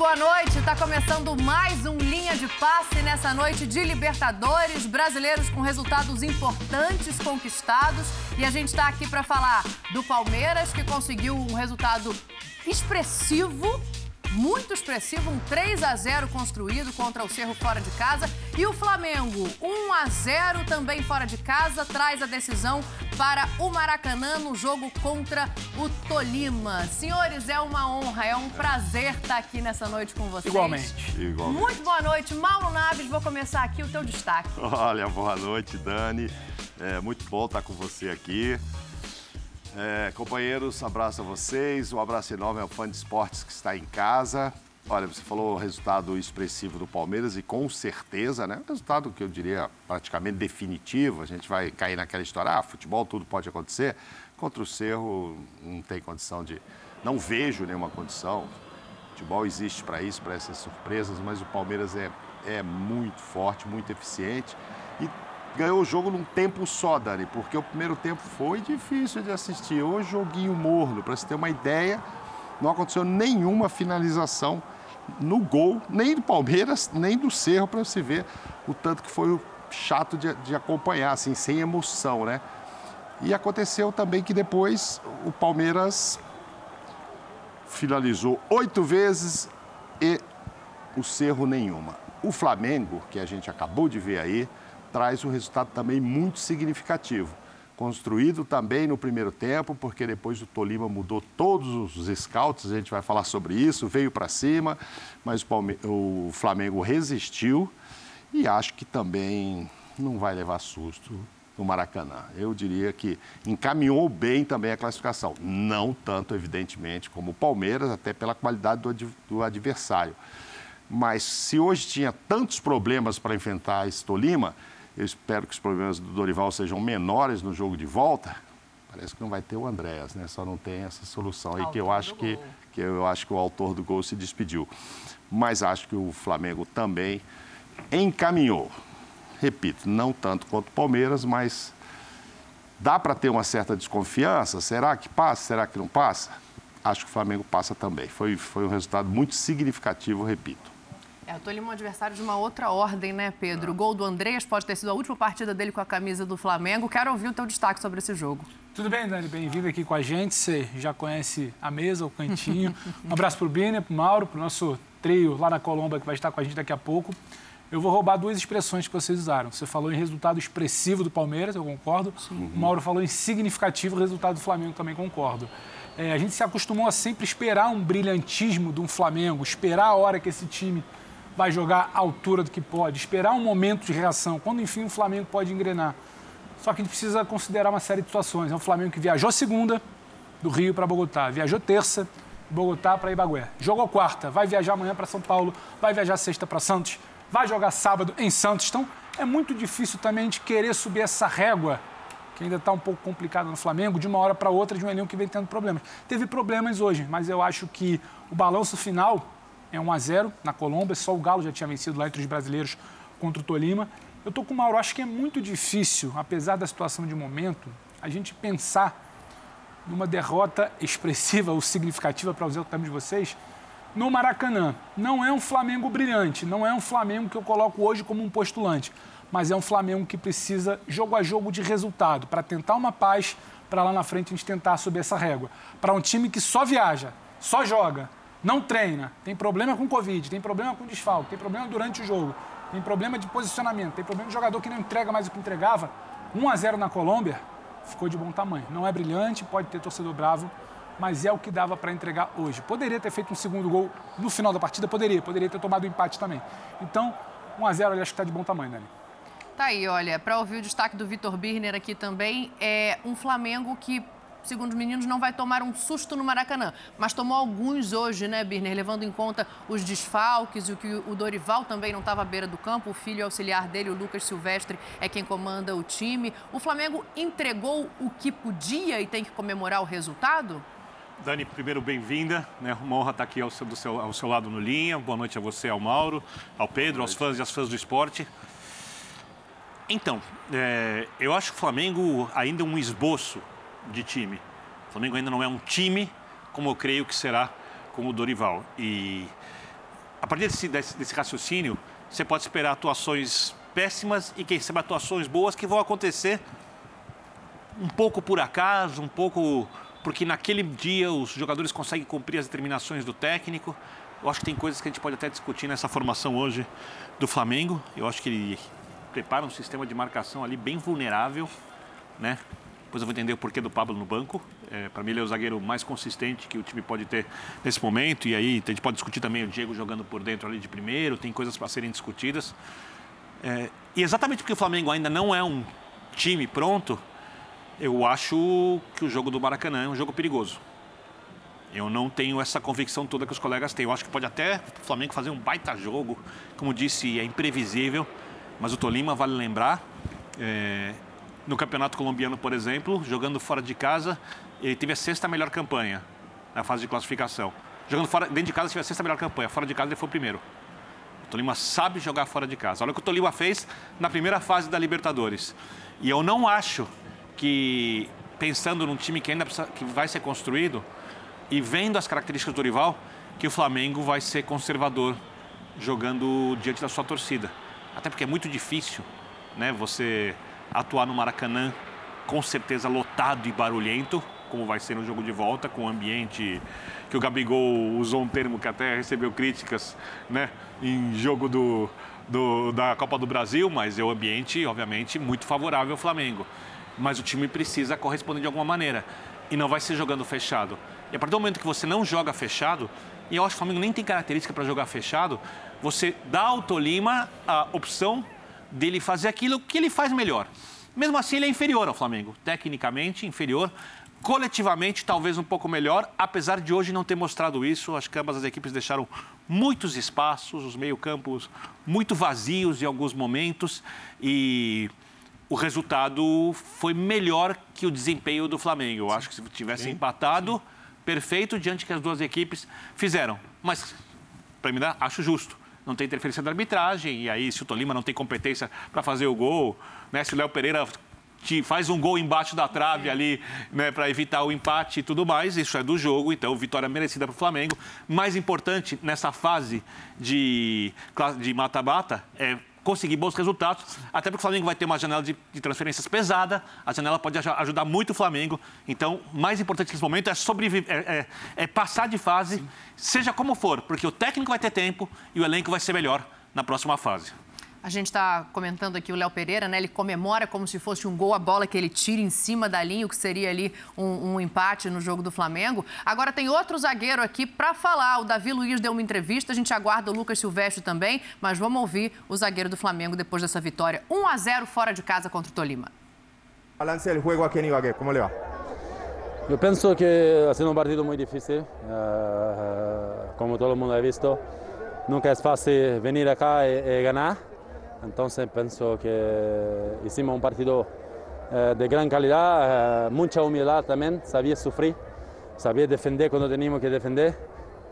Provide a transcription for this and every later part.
boa noite. Está começando mais um Linha de Passe nessa noite de Libertadores, brasileiros com resultados importantes conquistados. E a gente está aqui para falar do Palmeiras, que conseguiu um resultado expressivo muito expressivo, um 3 a 0 construído contra o Cerro fora de casa. E o Flamengo, 1 a 0 também fora de casa, traz a decisão para o Maracanã no jogo contra o Tolima. Senhores, é uma honra, é um prazer estar aqui nessa noite com vocês. Igualmente. Igualmente. Muito boa noite, Mauro Naves. Vou começar aqui o teu destaque. Olha, boa noite, Dani. É muito bom estar com você aqui. É, companheiros, abraço a vocês. Um abraço enorme ao fã de esportes que está em casa. Olha, você falou o resultado expressivo do Palmeiras e com certeza, né? Resultado que eu diria praticamente definitivo. A gente vai cair naquela história, ah, futebol tudo pode acontecer. Contra o Cerro não tem condição de. Não vejo nenhuma condição. Futebol existe para isso, para essas surpresas, mas o Palmeiras é, é muito forte, muito eficiente. E ganhou o jogo num tempo só, Dani, porque o primeiro tempo foi difícil de assistir. O joguinho morno, para você ter uma ideia, não aconteceu nenhuma finalização no gol, nem do Palmeiras, nem do Cerro, para você ver o tanto que foi chato de, de acompanhar, assim, sem emoção, né? E aconteceu também que depois o Palmeiras finalizou oito vezes e o Cerro nenhuma. O Flamengo, que a gente acabou de ver aí, traz um resultado também muito significativo. Construído também no primeiro tempo, porque depois o Tolima mudou todos os scouts, a gente vai falar sobre isso, veio para cima, mas o, Flamengo resistiu e acho que também não vai levar susto no Maracanã. Eu diria que encaminhou bem também a classificação. Não tanto, evidentemente, como o Palmeiras, até pela qualidade do, adversário. Mas se hoje tinha tantos problemas para enfrentar esse Tolima, eu espero que os problemas do Dorival sejam menores no jogo de volta. Parece que não vai ter o Andréas, né? Só não tem essa solução aí que eu acho que, que eu acho que o autor do gol se despediu. Mas acho que o Flamengo também encaminhou. Repito, não tanto quanto o Palmeiras, mas dá para ter uma certa desconfiança. Será que passa? Será que não passa? Acho que o Flamengo passa também. Foi, foi um resultado muito significativo, repito. É, o Tolima é um adversário de uma outra ordem, né, Pedro? O gol do Andreas pode ter sido a última partida dele com a camisa do Flamengo. Quero ouvir o teu destaque sobre esse jogo. Tudo bem, Dani? Bem-vindo aqui com a gente. Você já conhece a mesa, o cantinho. Um abraço para o Biner, para o Mauro, para o nosso trio lá na Colomba que vai estar com a gente daqui a pouco. Eu vou roubar duas expressões que vocês usaram. Você falou em resultado expressivo do Palmeiras, eu concordo. Sim. O Mauro falou em significativo resultado do Flamengo, também concordo. É, a gente se acostumou a sempre esperar um brilhantismo de um Flamengo, esperar a hora que esse time vai jogar à altura do que pode, esperar um momento de reação, quando enfim o Flamengo pode engrenar. Só que a gente precisa considerar uma série de situações. É um Flamengo que viajou segunda do Rio para Bogotá, viajou terça de Bogotá para Ibagué, jogou quarta, vai viajar amanhã para São Paulo, vai viajar sexta para Santos, vai jogar sábado em Santos. Então é muito difícil também de querer subir essa régua que ainda está um pouco complicada no Flamengo, de uma hora para outra, de um elenco que vem tendo problemas. Teve problemas hoje, mas eu acho que o balanço final é 1 a 0 na Colômbia, só o Galo já tinha vencido lá entre os brasileiros contra o Tolima. Eu estou com o Mauro, acho que é muito difícil, apesar da situação de momento, a gente pensar numa derrota expressiva ou significativa, para usar o termo de vocês, no Maracanã. Não é um Flamengo brilhante, não é um Flamengo que eu coloco hoje como um postulante, mas é um Flamengo que precisa, jogo a jogo, de resultado, para tentar uma paz, para lá na frente a gente tentar subir essa régua. Para um time que só viaja, só joga, não treina, tem problema com Covid, tem problema com desfalque, tem problema durante o jogo, tem problema de posicionamento, tem problema de jogador que não entrega mais o que entregava, 1 a 0 na Colômbia, ficou de bom tamanho. Não é brilhante, pode ter torcedor bravo, mas é o que dava para entregar hoje. Poderia ter feito um segundo gol no final da partida, poderia, poderia ter tomado o um empate também. Então, 1 a 0 eu acho que está de bom tamanho, Dani. Tá aí, olha, para ouvir o destaque do Vitor Birner aqui também, é um Flamengo que segundo os meninos, não vai tomar um susto no Maracanã. Mas tomou alguns hoje, né, Birner? Levando em conta os desfalques e o que o Dorival também não estava à beira do campo. O filho auxiliar dele, o Lucas Silvestre, é quem comanda o time. O Flamengo entregou o que podia e tem que comemorar o resultado? Dani, primeiro, bem-vinda. Né? Uma honra estar aqui ao seu, seu, ao seu lado no Linha. Boa noite a você, ao Mauro, ao Pedro, aos fãs e às fãs do esporte. Então, é, eu acho que o Flamengo ainda é um esboço de time. O Flamengo ainda não é um time como eu creio que será com o Dorival. E a partir desse, desse, desse raciocínio, você pode esperar atuações péssimas e quem sabe atuações boas que vão acontecer um pouco por acaso, um pouco porque naquele dia os jogadores conseguem cumprir as determinações do técnico. Eu acho que tem coisas que a gente pode até discutir nessa formação hoje do Flamengo. Eu acho que ele prepara um sistema de marcação ali bem vulnerável, né? Depois eu vou entender o porquê do Pablo no banco. É, Para mim, ele é o zagueiro mais consistente que o time pode ter nesse momento. E aí a gente pode discutir também o Diego jogando por dentro ali de primeiro. Tem coisas para serem discutidas. É, e exatamente porque o Flamengo ainda não é um time pronto, eu acho que o jogo do Maracanã é um jogo perigoso. Eu não tenho essa convicção toda que os colegas têm. Eu acho que pode até o Flamengo fazer um baita jogo. Como disse, é imprevisível. Mas o Tolima, vale lembrar, é, no Campeonato Colombiano, por exemplo, jogando fora de casa, ele teve a sexta melhor campanha na fase de classificação. Jogando fora, dentro de casa, teve a sexta melhor campanha. Fora de casa, ele foi o primeiro. O Tolima sabe jogar fora de casa. Olha o que o Tolima fez na primeira fase da Libertadores. E eu não acho que, pensando num time que ainda precisa, que vai ser construído e vendo as características do rival, que o Flamengo vai ser conservador jogando diante da sua torcida. Até porque é muito difícil né, você atuar no Maracanã com certeza lotado e barulhento, como vai ser no jogo de volta, com o ambiente que o Gabigol usou um termo que até recebeu críticas né, em jogo do, do, da Copa do Brasil, mas é o ambiente, obviamente, muito favorável ao Flamengo. Mas o time precisa corresponder de alguma maneira. E não vai ser jogando fechado. E a partir do momento que você não joga fechado, e eu acho que o Flamengo nem tem característica para jogar fechado, você dá ao Tolima a opção dele fazer aquilo que ele faz melhor. Mesmo assim, ele é inferior ao Flamengo. Tecnicamente, inferior. Coletivamente, talvez um pouco melhor, apesar de hoje não ter mostrado isso. Acho que ambas as equipes deixaram muitos espaços, os meio-campos muito vazios em alguns momentos. E o resultado foi melhor que o desempenho do Flamengo. Eu acho que se tivesse sim, empatado, perfeito diante que as duas equipes fizeram. Mas, para mim, acho justo não tem interferência da arbitragem, e aí se o Tolima não tem competência para fazer o gol, né, se o Léo Pereira te faz um gol embaixo da trave ali, né, para evitar o empate e tudo mais, isso é do jogo, então vitória merecida para o Flamengo. Mais importante nessa fase de de mata-mata é conseguir bons resultados, até porque o Flamengo vai ter uma janela de, de transferências pesada, a janela pode ajudar muito o Flamengo. Então, mais importante nesse momento é sobreviver, é, é, é passar de fase, Sim. seja como for, porque o técnico vai ter tempo e o elenco vai ser melhor na próxima fase. A gente está comentando aqui o Léo Pereira, né? Ele comemora como se fosse um gol a bola que ele tira em cima da linha, o que seria ali um, um empate no jogo do Flamengo. Agora tem outro zagueiro aqui para falar. O Davi Luiz deu uma entrevista, a gente aguarda o Lucas Silvestre também, mas vamos ouvir o zagueiro do Flamengo depois dessa vitória. 1 a 0 fora de casa contra o Tolima. Balance do jogo aqui em Ibagué, como le va? Yo pienso que ha sido un partido muy difícil, uh, como todo mundo ha visto. Nunca es fácil venir acá y, y ganar. Entonces pienso que hicimos un partido eh, de gran calidad, eh, mucha humildad también, sabía sufrir, sabía defender cuando teníamos que defender.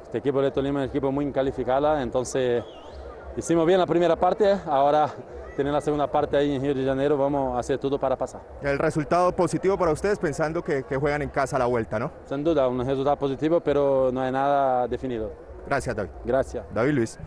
Este equipo de Tolima es un equipo muy calificado, entonces hicimos bien la primera parte, ahora tienen la segunda parte ahí en Río de Janeiro, vamos a hacer todo para pasar. El resultado positivo para ustedes pensando que, que juegan en casa a la vuelta, ¿no? Sin duda, un resultado positivo, pero no hay nada definido. Gracias, David. Gracias. David Luis.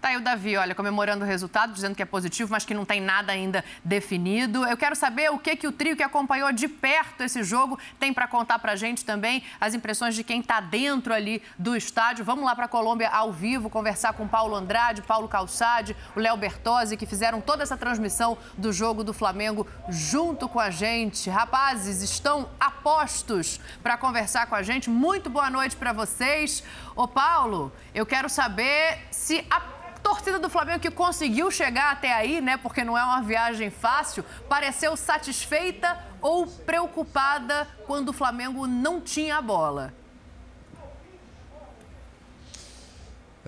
Tá aí o Davi, olha, comemorando o resultado, dizendo que é positivo, mas que não tem nada ainda definido. Eu quero saber o que, que o trio que acompanhou de perto esse jogo tem para contar para a gente também, as impressões de quem está dentro ali do estádio. Vamos lá para a Colômbia ao vivo, conversar com Paulo Andrade, Paulo Calçade, o Léo Bertozzi, que fizeram toda essa transmissão do jogo do Flamengo junto com a gente. Rapazes, estão apostos para conversar com a gente. Muito boa noite para vocês. Ô Paulo, eu quero saber se a torcida do Flamengo que conseguiu chegar até aí, né? Porque não é uma viagem fácil, pareceu satisfeita ou preocupada quando o Flamengo não tinha a bola?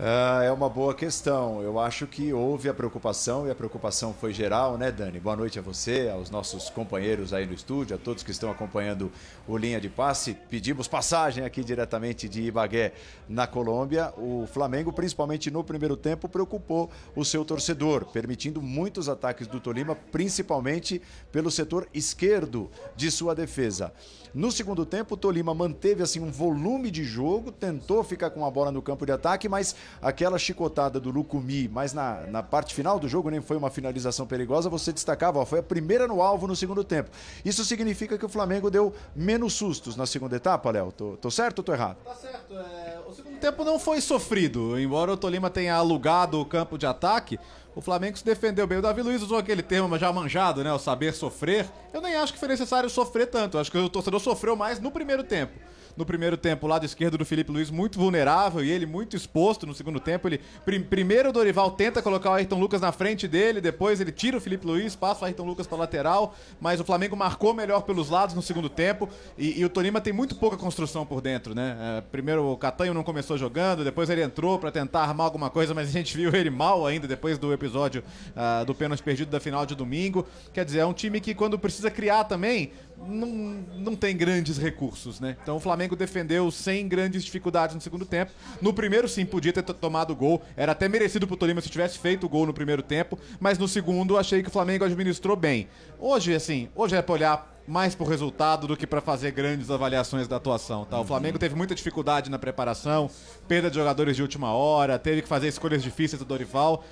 Ah, é uma boa questão. Eu acho que houve a preocupação e a preocupação foi geral, né, Dani? Boa noite a você, aos nossos companheiros aí no estúdio, a todos que estão acompanhando o Linha de Passe. Pedimos passagem aqui diretamente de Ibagué, na Colômbia. O Flamengo, principalmente no primeiro tempo, preocupou o seu torcedor, permitindo muitos ataques do Tolima, principalmente pelo setor esquerdo de sua defesa. No segundo tempo, o Tolima manteve assim um volume de jogo, tentou ficar com a bola no campo de ataque, mas aquela chicotada do Lucumi, mas na, na parte final do jogo nem foi uma finalização perigosa, você destacava, ó, foi a primeira no alvo no segundo tempo. Isso significa que o Flamengo deu menos sustos na segunda etapa, Léo? Tô, tô certo ou tô errado? Tá certo. É, o segundo tempo não foi sofrido. Embora o Tolima tenha alugado o campo de ataque, o Flamengo se defendeu bem. O Davi Luiz usou aquele termo já manjado, né? O saber sofrer. Eu nem acho que foi necessário sofrer tanto. Acho que o torcedor sofreu mais no primeiro tempo no primeiro tempo, o lado esquerdo do Felipe Luiz muito vulnerável e ele muito exposto no segundo tempo. Ele prim, primeiro o Dorival tenta colocar o Ayrton Lucas na frente dele, depois ele tira o Felipe Luiz, passa o Ayrton Lucas para lateral, mas o Flamengo marcou melhor pelos lados no segundo tempo e, e o Tolima tem muito pouca construção por dentro, né? É, primeiro o Catanho não começou jogando, depois ele entrou para tentar armar alguma coisa, mas a gente viu ele mal ainda depois do episódio uh, do pênalti perdido da final de domingo. Quer dizer, é um time que quando precisa criar também não, não tem grandes recursos, né? Então o Flamengo defendeu sem grandes dificuldades no segundo tempo. No primeiro, sim, podia ter tomado gol. Era até merecido pro Tolima se tivesse feito o gol no primeiro tempo. Mas no segundo, achei que o Flamengo administrou bem. Hoje, assim, hoje é pra olhar mais pro resultado do que para fazer grandes avaliações da atuação. Tá? O Flamengo teve muita dificuldade na preparação, perda de jogadores de última hora, teve que fazer escolhas difíceis do Dorival.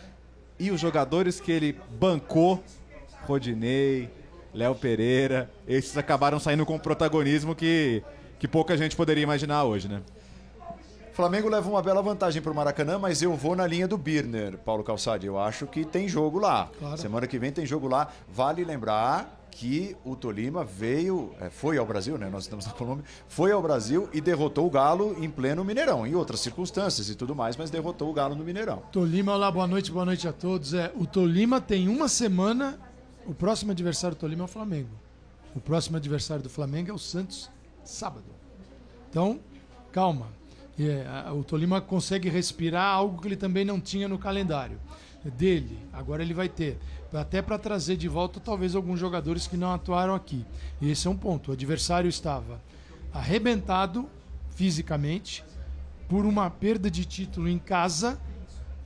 E os jogadores que ele bancou, Rodinei, Léo Pereira, esses acabaram saindo com um protagonismo que, que pouca gente poderia imaginar hoje, né? Flamengo leva uma bela vantagem para o Maracanã, mas eu vou na linha do Birner, Paulo Calçade. Eu acho que tem jogo lá. Claro. Semana que vem tem jogo lá. Vale lembrar que o Tolima veio, é, foi ao Brasil, né? Nós estamos na Colômbia, foi ao Brasil e derrotou o Galo em pleno Mineirão, em outras circunstâncias e tudo mais, mas derrotou o Galo no Mineirão. Tolima, olá, boa noite, boa noite a todos. É, o Tolima tem uma semana o próximo adversário do Tolima é o Flamengo. O próximo adversário do Flamengo é o Santos, sábado. Então, calma. É, o Tolima consegue respirar algo que ele também não tinha no calendário dele. Agora ele vai ter. Até para trazer de volta talvez alguns jogadores que não atuaram aqui. E esse é um ponto. O adversário estava arrebentado fisicamente por uma perda de título em casa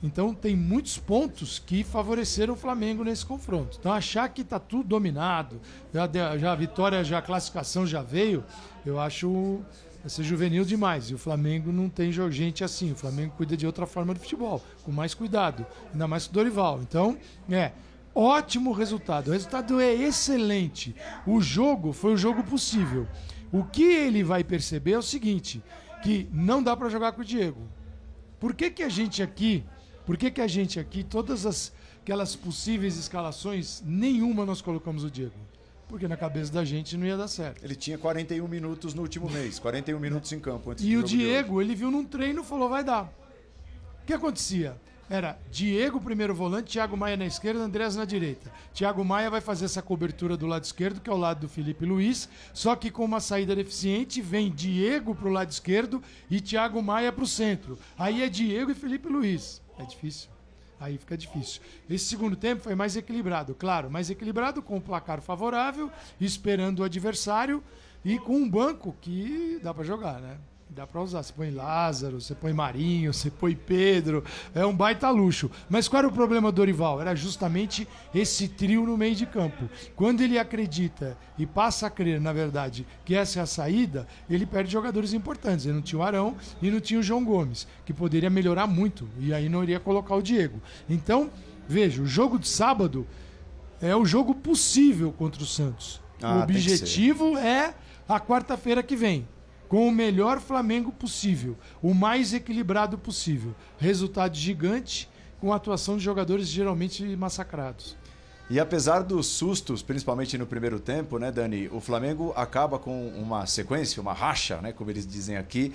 então tem muitos pontos que favoreceram o Flamengo nesse confronto. Então achar que está tudo dominado, já, já a vitória, já a classificação já veio, eu acho ser juvenil demais. E o Flamengo não tem gente assim. O Flamengo cuida de outra forma do futebol, com mais cuidado, ainda mais com o Dorival. Então, é, ótimo resultado. O resultado é excelente. O jogo foi o jogo possível. O que ele vai perceber é o seguinte, que não dá para jogar com o Diego. Por que, que a gente aqui por que, que a gente aqui, todas as, aquelas possíveis escalações, nenhuma nós colocamos o Diego? Porque na cabeça da gente não ia dar certo. Ele tinha 41 minutos no último mês, 41 minutos em campo. Antes e o Diego, ele viu num treino e falou: vai dar. O que acontecia? Era Diego, primeiro volante, Thiago Maia na esquerda, Andrés na direita. Thiago Maia vai fazer essa cobertura do lado esquerdo, que é o lado do Felipe Luiz, só que com uma saída deficiente, vem Diego pro lado esquerdo e Thiago Maia pro centro. Aí é Diego e Felipe Luiz. É difícil. Aí fica difícil. Esse segundo tempo foi mais equilibrado, claro, mais equilibrado com o placar favorável, esperando o adversário e com um banco que dá para jogar, né? Dá para usar. Você põe Lázaro, você põe Marinho, você põe Pedro. É um baita luxo. Mas qual era o problema do Dorival? Era justamente esse trio no meio de campo. Quando ele acredita e passa a crer, na verdade, que essa é a saída, ele perde jogadores importantes. Ele não tinha o Arão e não tinha o João Gomes, que poderia melhorar muito. E aí não iria colocar o Diego. Então, veja, o jogo de sábado é o jogo possível contra o Santos. Ah, o objetivo é a quarta-feira que vem com o melhor Flamengo possível, o mais equilibrado possível. Resultado gigante com a atuação de jogadores geralmente massacrados. E apesar dos sustos, principalmente no primeiro tempo, né, Dani, o Flamengo acaba com uma sequência, uma racha, né, como eles dizem aqui,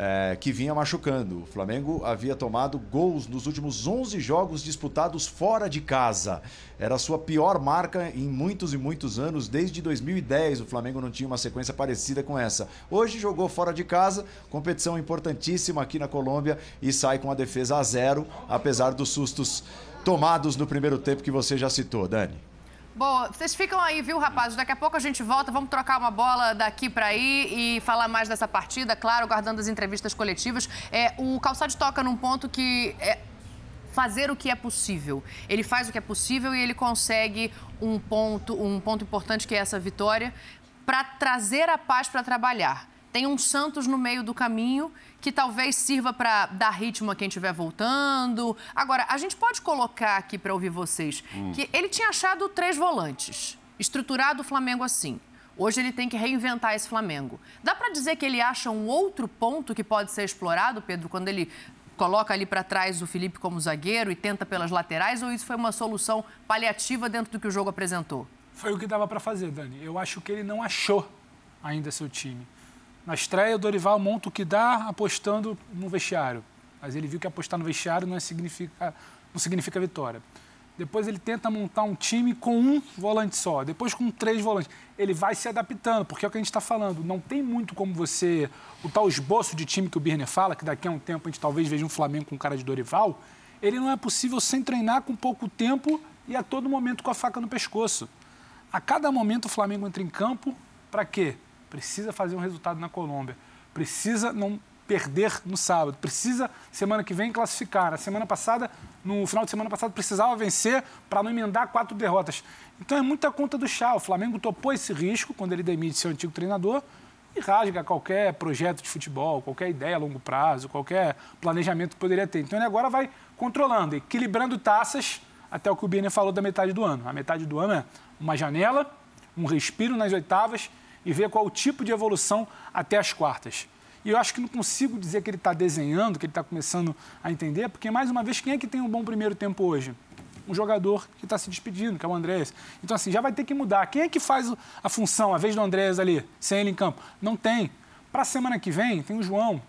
é, que vinha machucando. O Flamengo havia tomado gols nos últimos 11 jogos disputados fora de casa. Era a sua pior marca em muitos e muitos anos. Desde 2010 o Flamengo não tinha uma sequência parecida com essa. Hoje jogou fora de casa, competição importantíssima aqui na Colômbia e sai com a defesa a zero, apesar dos sustos tomados no primeiro tempo que você já citou, Dani. Bom, vocês ficam aí, viu, rapazes? Daqui a pouco a gente volta, vamos trocar uma bola daqui para aí e falar mais dessa partida, claro, guardando as entrevistas coletivas. É, o Calçado toca num ponto que é fazer o que é possível. Ele faz o que é possível e ele consegue um ponto, um ponto importante que é essa vitória para trazer a paz para trabalhar Tem um Santos no meio do caminho que talvez sirva para dar ritmo a quem estiver voltando. Agora, a gente pode colocar aqui para ouvir vocês que ele tinha achado três volantes, estruturado o Flamengo assim. Hoje ele tem que reinventar esse Flamengo. Dá para dizer que ele acha um outro ponto que pode ser explorado, Pedro, quando ele coloca ali para trás o Felipe como zagueiro e tenta pelas laterais, ou isso foi uma solução paliativa dentro do que o jogo apresentou? Foi o que dava para fazer, Dani. Eu acho que ele não achou ainda seu time. Na estreia, o Dorival monta o que dá apostando no vestiário. Mas ele viu que apostar no vestiário não, é significa, não significa vitória. Depois ele tenta montar um time com um volante só, depois com três volantes. Ele vai se adaptando, porque é o que a gente está falando. Não tem muito como você. O tal esboço de time que o Birner fala, que daqui a um tempo a gente talvez veja um Flamengo com cara de Dorival, ele não é possível sem treinar com pouco tempo e a todo momento com a faca no pescoço. A cada momento o Flamengo entra em campo para quê? Precisa fazer um resultado na Colômbia. Precisa não perder no sábado. Precisa, semana que vem, classificar. Na semana passada, no final de semana passado, precisava vencer para não emendar quatro derrotas. Então é muita conta do chá. O Flamengo topou esse risco quando ele demite seu antigo treinador e rasga qualquer projeto de futebol, qualquer ideia a longo prazo, qualquer planejamento que poderia ter. Então ele agora vai controlando, equilibrando taças até o que o Birner falou da metade do ano. A metade do ano é uma janela, um respiro nas oitavas e ver qual o tipo de evolução até as quartas. E eu acho que não consigo dizer que ele está desenhando, que ele está começando a entender, porque, mais uma vez, quem é que tem um bom primeiro tempo hoje? Um jogador que está se despedindo, que é o Andrés. Então, assim, já vai ter que mudar. Quem é que faz a função, a vez do Andrés ali, sem ele em campo? Não tem. Para a semana que vem, tem o João.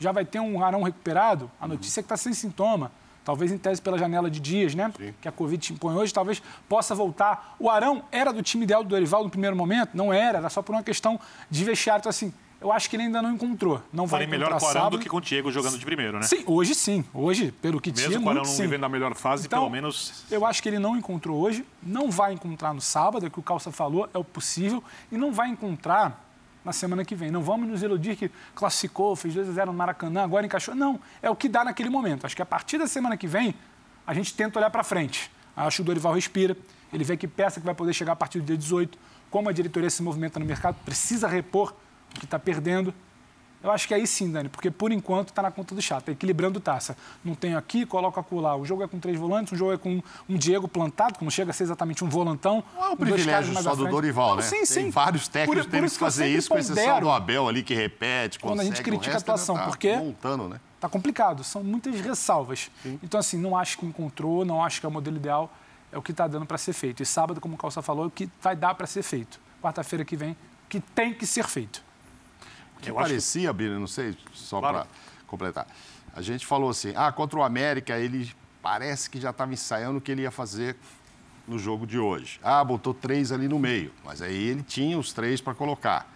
Já vai ter um Arão recuperado. A notícia é que está sem sintoma. Talvez em tese pela janela de dias, né? Sim. Que a Covid te impõe hoje, talvez possa voltar. O Arão era do time ideal do Dorival no primeiro momento? Não era, era só por uma questão de vestiário. Então, assim, eu acho que ele ainda não encontrou. Não Falei vai melhor com o Arão sábado. do que com o Diego jogando de primeiro, né? Sim, hoje sim. Hoje, pelo que Mesmo tinha, com o Arão não sim. vivendo a melhor fase, Então, pelo menos. Eu acho que ele não encontrou hoje, não vai encontrar no sábado, é o que o Calça falou, é o possível, e não vai encontrar na semana que vem. Não vamos nos iludir que classificou, fez 2 a 0 no Maracanã, agora encaixou. Não, é o que dá naquele momento. Acho que a partir da semana que vem, a gente tenta olhar para frente. Acho que o Dorival respira, ele vê que peça que vai poder chegar a partir do dia 18, como a diretoria se movimenta no mercado, precisa repor o que está perdendo. Eu acho que aí sim, Dani, porque por enquanto está na conta do chato, tá equilibrando taça. Não tenho aqui, coloco acolá. O jogo é com três volantes, um jogo é com um Diego plantado, que não chega a ser exatamente um volantão. Não é um privilégio só do. Dorival, Não, né? Sim, Tem sim. vários técnicos Por- por que isso que eu fazer isso, com exceção do Abel ali, que repete, Quando a gente consegue, o critica a ainda atuação, tá porque- Montando, né? Tá complicado, são muitas ressalvas. Então, assim, não acho que encontrou, não acho que é o modelo ideal, é o que está dando para ser feito. E sábado, como o Calça falou, é o que vai dar para ser feito. Quarta-feira que vem, que tem que ser feito. Que Eu acho que- parecia, Bira, não sei, só Claro. para completar. A gente falou assim, ah, contra o América, ele parece que já estava ensaiando o que ele ia fazer no jogo de hoje. Ah, botou três ali no meio, mas aí ele tinha os três para colocar.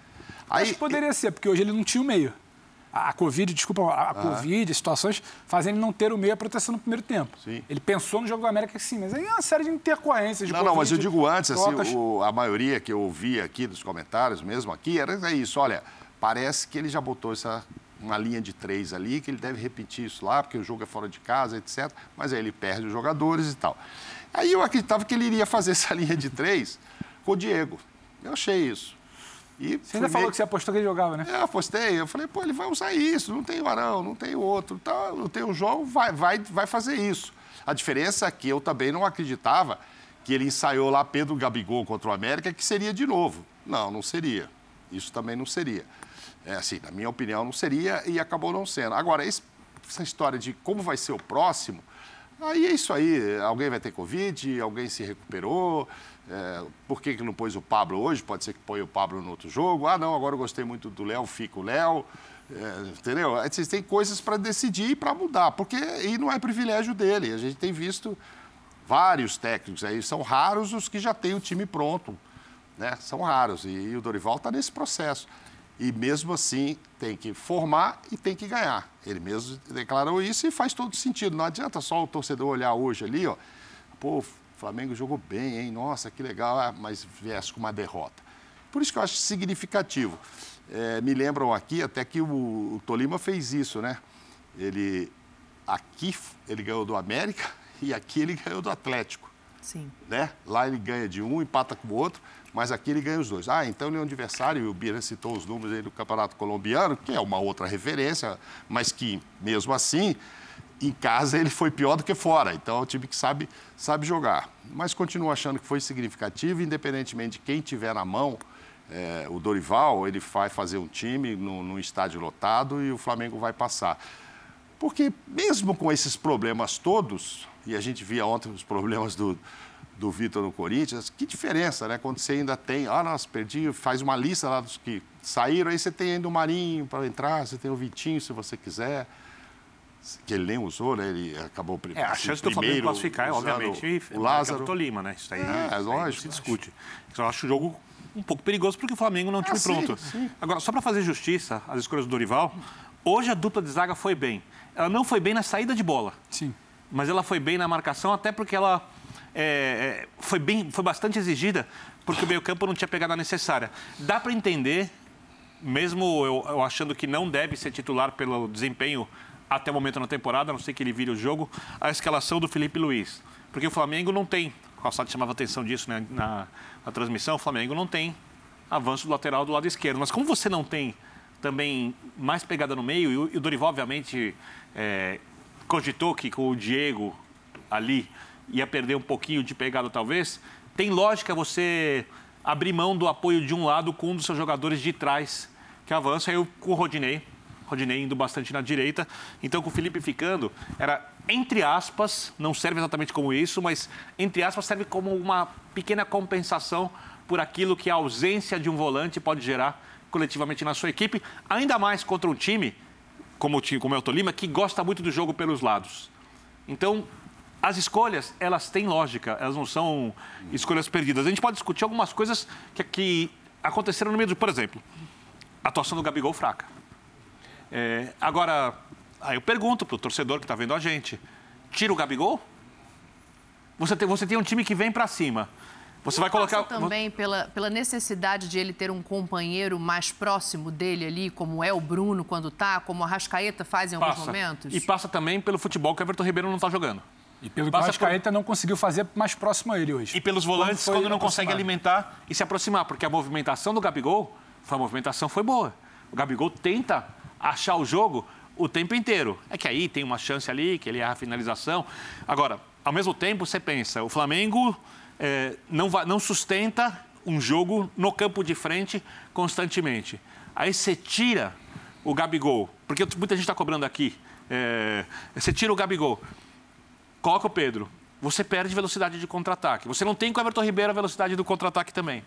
Aí, Acho que poderia ser, porque hoje ele não tinha o meio. A, Covid, desculpa, a, a Covid, as situações fazem ele não ter o meio a proteção no primeiro tempo. Sim. Ele pensou no jogo do América sim, mas aí é uma série de intercorrências. De Não, não, mas eu Covid, digo antes, trocas. assim, o- a maioria que eu ouvi aqui dos comentários, mesmo aqui, era isso. Olha, parece que ele já botou essa uma linha de três ali, que ele deve repetir isso lá, porque o jogo é fora de casa, etc. Mas aí ele perde os jogadores e tal. Aí eu acreditava que ele iria fazer essa linha de três com o Diego. Eu achei isso. E Você ainda fui falou que você apostou que ele jogava, né? é, eu apostei. Eu falei, pô, ele vai usar isso. Não tem o Arão, não tem o outro. Tá, não tem o jogo, vai, vai, vai fazer isso. A diferença é que eu também não acreditava que ele ensaiou lá Pedro Gabigol contra o América, que seria de novo. Não, não seria. Isso também não seria. É assim, na minha opinião, não seria e acabou não sendo. Agora, esse- essa história de como vai ser o próximo, aí é isso aí. Alguém vai ter Covid, alguém se recuperou. É, por que, que não pôs o Pablo hoje? Pode ser que põe o Pablo no outro jogo. Ah, não, agora eu gostei muito do Léo, fica o Léo. É, entendeu? Aí Vocês têm coisas para decidir e para mudar, porque e não é privilégio dele. A gente tem visto vários técnicos aí, são raros os que já têm o time pronto, né? São raros e, o Dorival está nesse processo. E mesmo assim tem que formar e tem que ganhar. Ele mesmo declarou isso e faz todo sentido. Não adianta só o torcedor olhar hoje ali, ó, pô, o Flamengo jogou bem, hein? Nossa, que legal, ah, mas viesse com uma derrota. Por isso que eu acho significativo. É, me lembram aqui até que o, o Tolima fez isso, né? Ele aqui ele ganhou do América e aqui ele ganhou do Atlético. Sim. Né? Lá ele ganha de um, empata com o outro, mas aqui ele ganha os dois. Ah, então ele é um adversário, e o Bira citou os números aí do Campeonato Colombiano, que é uma outra referência, mas que, mesmo assim, em casa ele foi pior do que fora. Então é um time que sabe, sabe jogar. Mas continuo achando que foi significativo, independentemente de quem tiver na mão. É, o Dorival, ele vai fazer um time no, estádio lotado e o Flamengo vai passar. Porque mesmo com esses problemas todos, e a gente via ontem os problemas do, do Vitor no Corinthians, que diferença, né? Quando você ainda tem, ah, nossa, perdi, faz uma lista lá dos que saíram, aí você tem ainda o Marinho para entrar, você tem o Vitinho, se você quiser que ele nem usou, né? Ele acabou É, a chance do Flamengo classificar é, obviamente, o Lázaro. o Tolima, né? Isso aí, é, isso lógico. se discute. Eu acho o jogo um pouco perigoso porque o Flamengo não é um time ah, pronto. Sim, sim. Agora, só para fazer justiça às escolhas do Dorival, hoje a dupla de zaga foi bem. Ela não foi bem na saída de bola. Sim. Mas ela foi bem na marcação, até porque ela é, é foi, bem, foi bastante exigida, porque o meio-campo não tinha pegada necessária. Dá para entender, mesmo eu, eu achando que não deve ser titular pelo desempenho até o momento na temporada, a não sei que ele vire o jogo, a escalação do Felipe Luiz. Porque o Flamengo não tem, o Calçado chamava atenção disso né, na, na transmissão, o Flamengo não tem avanço do lateral do lado esquerdo. Mas como você não tem também mais pegada no meio, e o, Dorival, obviamente, é, cogitou que com o Diego ali ia perder um pouquinho de pegada, talvez, tem lógica você abrir mão do apoio de um lado com um dos seus jogadores de trás que avança, aí com o Rodinei Rodinei indo bastante na direita. Então, com o Felipe ficando, era entre aspas, não serve exatamente como isso, mas entre aspas serve como uma pequena compensação por aquilo que a ausência de um volante pode gerar coletivamente na sua equipe, ainda mais contra um time como como é o Tolima que gosta muito do jogo pelos lados. Então, as escolhas, elas têm lógica, elas não são escolhas perdidas. A gente pode discutir algumas coisas que, que aconteceram no meio do, por exemplo, a atuação do Gabigol fraca. É, agora, aí eu pergunto para o torcedor que está vendo a gente: tira o Gabigol? Você tem, você tem um time que vem para cima. Você vai colocar. também pela, pela necessidade de ele ter um companheiro mais próximo dele ali, como é o Bruno quando tá, como a Rascaeta faz em alguns momentos? E passa também pelo futebol que o Everton Ribeiro não está jogando. E pelo que o Rascaeta por... não conseguiu fazer mais próximo a ele hoje. E pelos volantes quando, quando não consegue alimentar e se aproximar, porque a movimentação do Gabigol, a movimentação foi boa. O Gabigol tenta achar o jogo o tempo inteiro. É que aí tem uma chance ali, que ele erra a finalização. Agora, ao mesmo tempo, você pensa, o Flamengo é, não, não sustenta um jogo no campo de frente constantemente. Aí você tira o Gabigol, porque muita gente está cobrando aqui. É, você tira o Gabigol, coloca o Pedro, você perde velocidade de contra-ataque. Você não tem com o Everton Ribeiro a velocidade do contra-ataque também.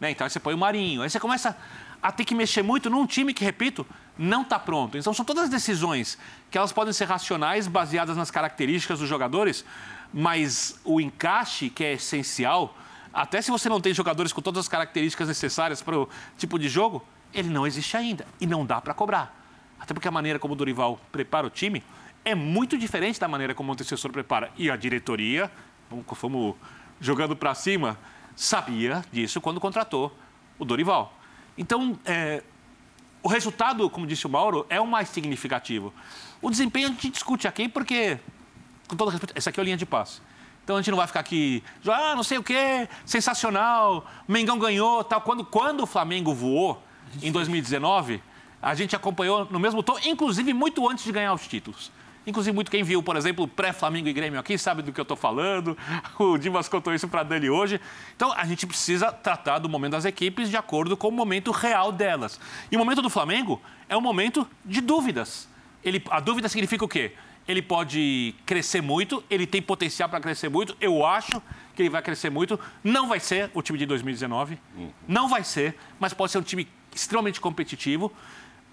Né? Então aí você põe o Marinho. Aí você começa a ter que mexer muito num time que, repito, não está pronto. Então, são todas decisões que elas podem ser racionais, baseadas nas características dos jogadores, mas o encaixe, que é essencial, até se você não tem jogadores com todas as características necessárias para o tipo de jogo, ele não existe ainda e não dá para cobrar. Até porque a maneira como o Dorival prepara o time é muito diferente da maneira como o antecessor prepara. E a diretoria, fomos jogando para cima, sabia disso quando contratou o Dorival. Então, é, o resultado, como disse o Mauro, é o mais significativo. O desempenho a gente discute aqui porque, com todo respeito, essa aqui é a linha de passe. Então a gente não vai ficar aqui, ah, não sei o quê, sensacional, Mengão ganhou, tal. Quando, quando o Flamengo voou em 2019, a gente acompanhou no mesmo tom, inclusive muito antes de ganhar os títulos. Inclusive, muito quem viu, por exemplo, pré-Flamengo e Grêmio aqui sabe do que eu estou falando. O Dimas contou isso para Dani hoje. Então, a gente precisa tratar do momento das equipes de acordo com o momento real delas. E o momento do Flamengo é um momento de dúvidas. Ele, a dúvida significa o quê? Ele pode crescer muito, ele tem potencial para crescer muito. Eu acho que ele vai crescer muito. Não vai ser o time de 2019, hum. não vai ser, mas pode ser um time extremamente competitivo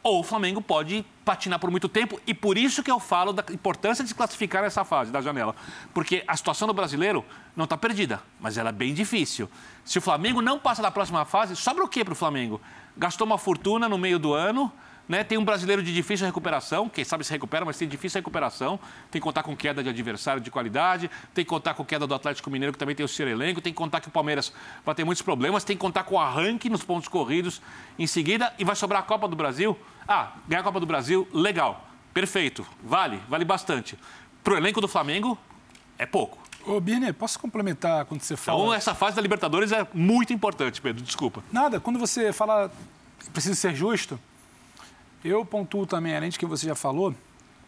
ou o Flamengo pode patinar por muito tempo e por isso que eu falo da importância de se classificar nessa fase da janela. Porque a situação do brasileiro não está perdida, mas ela é bem difícil. Se o Flamengo não passa da próxima fase, sobra o quê para o Flamengo? Gastou uma fortuna no meio do ano, né? Tem um brasileiro de difícil recuperação, quem sabe se recupera, mas tem difícil recuperação. Tem que contar com queda de adversário de qualidade, tem que contar com queda do Atlético Mineiro, que também tem o seu elenco, tem que contar que o Palmeiras vai ter muitos problemas, tem que contar com o arranque nos pontos corridos em seguida e vai sobrar a Copa do Brasil. Ah, ganhar a Copa do Brasil, legal, perfeito, vale, vale bastante. Para o elenco do Flamengo, é pouco. Ô, Birne, posso complementar quando você fala... Então, essa fase da Libertadores é muito importante, Pedro, desculpa. Nada, quando você fala precisa ser justo, eu pontuo também, além de que você já falou,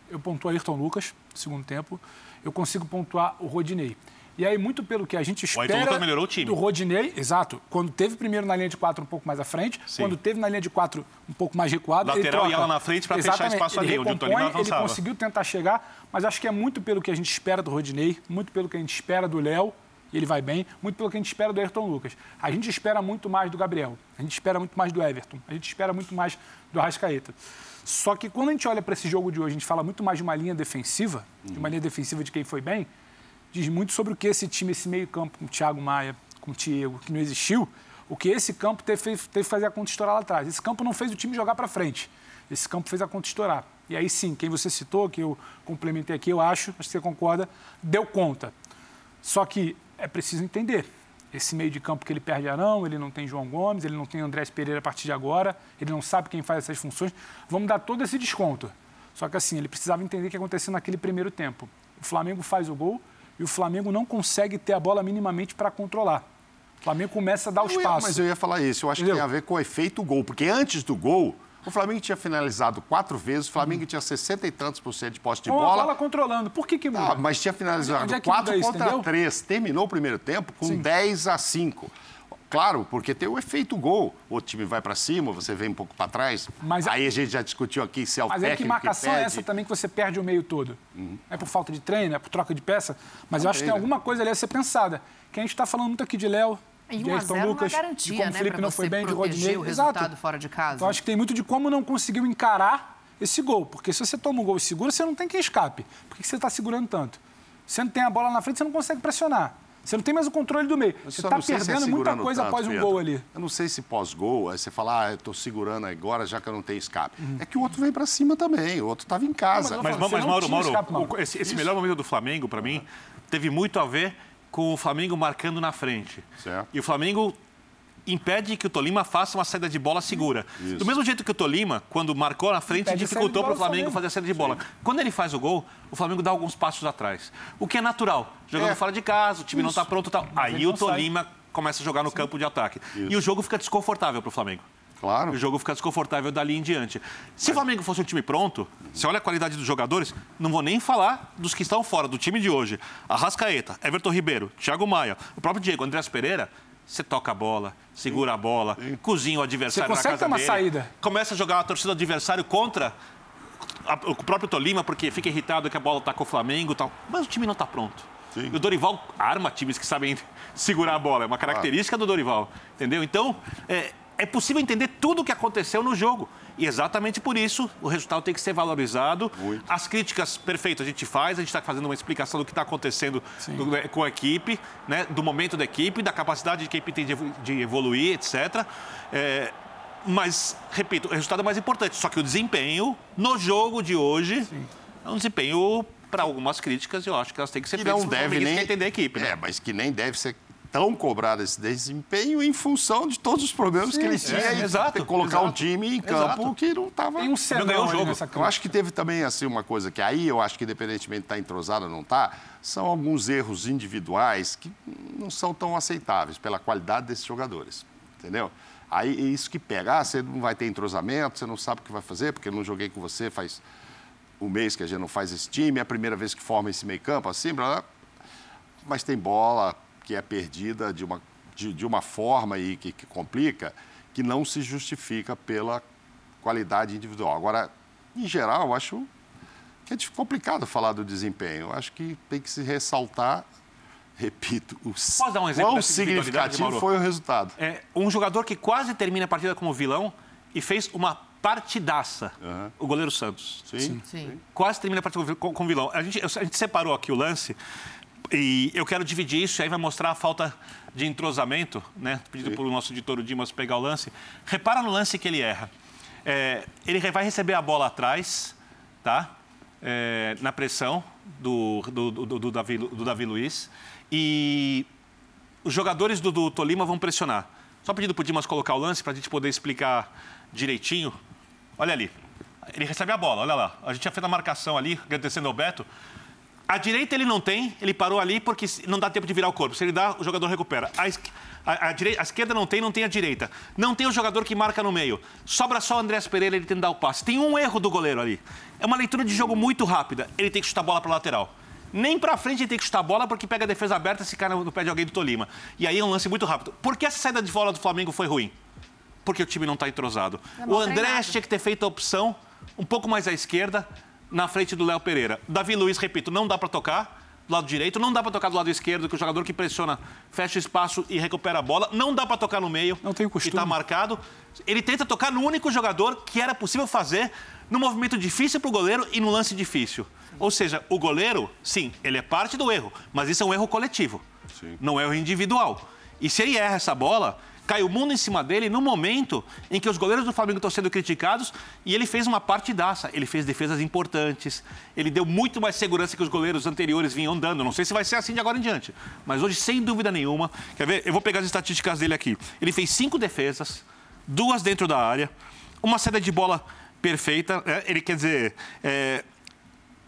eu pontuo Ayrton Lucas, segundo tempo, eu consigo pontuar o Rodinei. E aí, muito pelo que a gente espera melhorou o time. do Rodinei, exato, quando teve primeiro na linha de quatro um pouco mais à frente, Sim. quando teve na linha de quatro um pouco mais recuado, Lateral ele ia lá na frente para fechar espaço ali, onde o Tolima avançava. Ele conseguiu tentar chegar, mas acho que é muito pelo que a gente espera do Rodinei, muito pelo que a gente espera do Léo, e ele vai bem, muito pelo que a gente espera do Ayrton Lucas. A gente espera muito mais do Gabriel, a gente espera muito mais do Everton, a gente espera muito mais do Arrascaeta. Só que quando a gente olha para esse jogo de hoje, a gente fala muito mais de uma linha defensiva, de uma linha defensiva de quem foi bem, diz muito sobre o que esse time, esse meio-campo, com o Thiago Maia, com o Diego, que não existiu, o que esse campo teve, teve que fazer a conta estourar lá atrás. Esse campo não fez o time jogar para frente. Esse campo fez a conta estourar. E aí sim, quem você citou, que eu complementei aqui, eu acho, acho que você concorda, deu conta. Só que é preciso entender. Esse meio de campo que ele perde Arão, ele não tem João Gomes, ele não tem Andrés Pereira a partir de agora, ele não sabe quem faz essas funções. Vamos dar todo esse desconto. Só que assim, ele precisava entender o que aconteceu naquele primeiro tempo. O Flamengo faz o gol, e o Flamengo não consegue ter a bola minimamente para controlar. O Flamengo começa a dar os passos. Mas eu ia falar isso, eu acho Entendeu? que tem a ver com o efeito gol, porque antes do gol, o Flamengo tinha finalizado quatro vezes, o Flamengo hum. tinha 60 e tantos por cento de posse de com bola. a bola controlando. Por que que muda? Ah, mas tinha finalizado é quatro contra três. Terminou o primeiro tempo com Sim. 10 a 5. Claro, porque tem o efeito gol. O time vai para cima, você vem um pouco para trás. Mas, aí a gente já discutiu aqui se é o mas técnico é que marcação que é essa também que você perde o meio todo. Uhum. É por falta de treino, é por troca de peça. Mas também, eu acho que tem alguma coisa ali a ser pensada. Que a gente está falando muito aqui de Léo, e de Ayrton Lucas, garantia, de como né, o Felipe não foi bem, de Rodinei. o resultado Exato. fora de casa. Então acho que tem muito de como não conseguiu encarar esse gol. Porque se você toma um gol e segura, você não tem que escape. Por que você está segurando tanto? Você não tem a bola na frente, você não consegue pressionar. Você não tem mais o controle do meio. Você está perdendo se é muita coisa tanto, após um Pedro. gol ali. Eu não sei se pós-gol, você fala, ah, eu estou segurando agora já que eu não tenho escape. Uhum. É que o outro vem para cima também, o outro estava em casa. Não, mas, mas, mas Mauro, Mauro, escape, Mauro, esse, esse melhor momento do Flamengo, para mim, teve muito a ver com o Flamengo marcando na frente. Certo. E o Flamengo impede que o Tolima faça uma saída de bola segura. Isso. Do mesmo jeito que o Tolima, quando marcou na frente, impede dificultou para o Flamengo fazer a saída de bola. Sim. Quando ele faz o gol, o Flamengo dá alguns passos atrás. O que é natural. Jogando é. fora de casa, o time Isso. não está pronto tal. Aí o Tolima sai. começa a jogar no Sim. campo de ataque. Isso. E o jogo fica desconfortável para o Flamengo. Claro. O jogo fica desconfortável dali em diante. Se Mas... o Flamengo fosse um time pronto, você olha a qualidade dos jogadores, não vou nem falar dos que estão fora do time de hoje. Arrascaeta, Everton Ribeiro, Thiago Maia, o próprio Diego, Andrés Pereira, você toca a bola, segura a bola, Sim. cozinha o adversário você na casa uma dele. saída. Começa a jogar a torcida do adversário contra o próprio Tolima, porque fica irritado que a bola está com o Flamengo e tal. Mas o time não está pronto. Sim. E o Dorival arma times que sabem segurar a bola. É uma característica ah. do Dorival. Entendeu? Então, é, é possível entender tudo o que aconteceu no jogo. E exatamente por isso o resultado tem que ser valorizado. Muito. As críticas, perfeito, a gente faz, a gente está fazendo uma explicação do que está acontecendo do, né, com a equipe, né, do momento da equipe, da capacidade que a equipe tem de, de evoluir, etc. É, mas, repito, o resultado é mais importante. Só que o desempenho no jogo de hoje Sim. é um desempenho para algumas críticas, eu acho que elas têm que ser que feitas não deve nem entender a equipe. Né? É, mas que nem deve ser tão cobrado esse desempenho em função de todos os problemas Sim, que ele tinha é, e exato, colocar exato, um time em campo exato. que não estava. Tem um cenário o jogo. Eu acho que teve também assim uma coisa que aí eu acho que independentemente de estar tá entrosado ou não está, são alguns erros individuais que não são tão aceitáveis pela qualidade desses jogadores, entendeu? Aí é isso que pega. Ah, você não vai ter entrosamento, você não sabe o que vai fazer, porque eu não joguei com você faz um mês que a gente não faz esse time, é a primeira vez que forma esse meio campo, assim, blá, blá. mas tem bola, que é perdida de uma, de, de uma forma e que, que complica, que não se justifica pela qualidade individual. Agora, em geral, eu acho que é complicado falar do desempenho. Eu acho que tem que se ressaltar, repito, o Posso dar um exemplo quão significativo foi o resultado. É, um jogador que quase termina a partida como vilão e fez uma partidaça, uhum. o goleiro Santos. Sim. Sim. Sim. Quase termina a partida como vilão. A gente, a gente separou aqui o lance e eu quero dividir isso, e aí vai mostrar a falta de entrosamento, né? Pedido pelo nosso editor Dimas pegar o lance. Repara no lance que ele erra. É, ele vai receber a bola atrás, tá? É, na pressão do, do, do, do, Davi, do Davi Luiz. E os jogadores do, do Tolima vão pressionar. Só pedindo para o Dimas colocar o lance para a gente poder explicar direitinho. Olha ali. Ele recebe a bola, olha lá. A gente já fez a marcação ali, agradecendo ao Beto A direita ele não tem, ele parou ali porque não dá tempo de virar o corpo. Se ele dá, o jogador recupera. A, a, a, direita, a esquerda não tem, não tem a direita. Não tem o jogador que marca no meio. Sobra só o Andrés Pereira, ele tem que dar o passe. Tem um erro do goleiro ali. É uma leitura de jogo muito rápida. Ele tem que chutar a bola para lateral. Nem para frente ele tem que chutar a bola porque pega a defesa aberta se cai no pé de alguém do Tolima. E aí é um lance muito rápido. Por que essa saída de bola do Flamengo foi ruim? Porque o time não está entrosado. É o Andrés tinha que ter feito a opção um pouco mais à esquerda, na frente do Léo Pereira. Davi Luiz, repito, não dá para tocar do lado direito, não dá para tocar do lado esquerdo, que o jogador que pressiona fecha espaço e recupera a bola. Não dá para tocar no meio, não tem costume. que está marcado. Ele tenta tocar no único jogador que era possível fazer no movimento difícil para o goleiro e no lance difícil. Ou seja, o goleiro, sim, ele é parte do erro, mas isso é um erro coletivo, sim. não é um erro individual. E se ele erra essa bola, cai o mundo em cima dele no momento em que os goleiros do Flamengo estão sendo criticados e ele fez uma partidaça. Ele fez defesas importantes, ele deu muito mais segurança que os goleiros anteriores vinham dando. Não sei se vai ser assim de agora em diante, mas hoje, sem dúvida nenhuma, quer ver? Eu vou pegar as estatísticas dele aqui. Ele fez cinco defesas, duas dentro da área, uma saída de bola perfeita. É, ele quer dizer, é,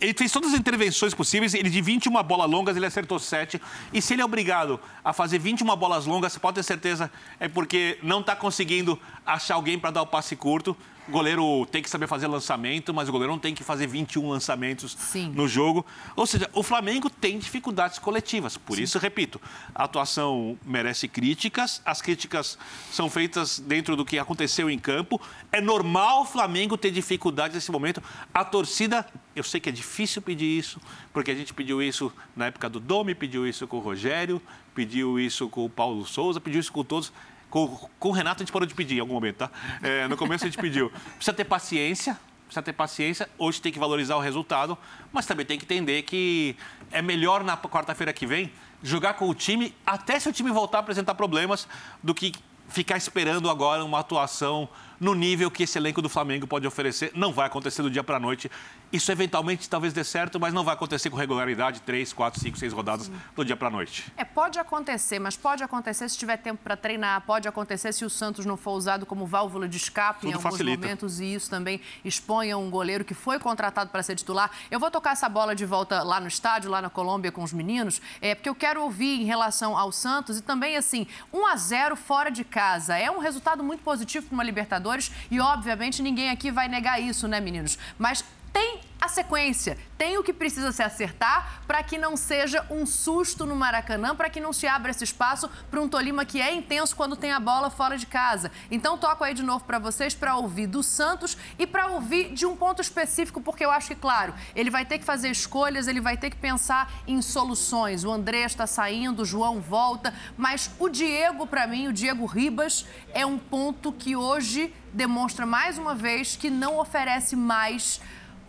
ele fez todas as intervenções possíveis, ele de 21 bolas longas, ele acertou 7. E se ele é obrigado a fazer 21 bolas longas, você pode ter certeza, é porque não está conseguindo achar alguém para dar o passe curto. O goleiro tem que saber fazer lançamento, mas o goleiro não tem que fazer 21 lançamentos Sim. no jogo. Ou seja, o Flamengo tem dificuldades coletivas. Por Sim. isso, repito, a atuação merece críticas. As críticas são feitas dentro do que aconteceu em campo. É normal o Flamengo ter dificuldades nesse momento. A torcida, eu sei que é difícil pedir isso, porque a gente pediu isso na época do Domi, pediu isso com o Rogério, pediu isso com o Paulo Souza, pediu isso com todos. Com, com o Renato a gente parou de pedir em algum momento, tá? É, no começo a gente pediu. Precisa ter paciência, precisa ter paciência. Hoje tem que valorizar o resultado, mas também tem que entender que é melhor na quarta-feira que vem jogar com o time até se o time voltar a apresentar problemas do que ficar esperando agora uma atuação no nível que esse elenco do Flamengo pode oferecer. Não vai acontecer do dia para a noite. Isso eventualmente talvez dê certo, mas não vai acontecer com regularidade, três, quatro, cinco, seis rodadas Sim. do dia para a noite. É, pode acontecer, mas pode acontecer se tiver tempo para treinar, pode acontecer se o Santos não for usado como válvula de escape Tudo em alguns facilita. momentos e isso também exponha um goleiro que foi contratado para ser titular. Eu vou tocar essa bola de volta lá no estádio, lá na Colômbia com os meninos, é, porque eu quero ouvir em relação ao Santos e também assim, 1 a 0 fora de casa. É um resultado muito positivo para uma Libertadores e obviamente ninguém aqui vai negar isso, né, meninos? Mas tem a sequência, tem o que precisa se acertar para que não seja um susto no Maracanã, para que não se abra esse espaço para um Tolima que é intenso quando tem a bola fora de casa. Então toco aí de novo para vocês para ouvir do Santos e para ouvir de um ponto específico, porque eu acho que, claro, ele vai ter que fazer escolhas, ele vai ter que pensar em soluções. O André está saindo, o João volta, mas o Diego, para mim, o Diego Ribas, é um ponto que hoje demonstra mais uma vez que não oferece mais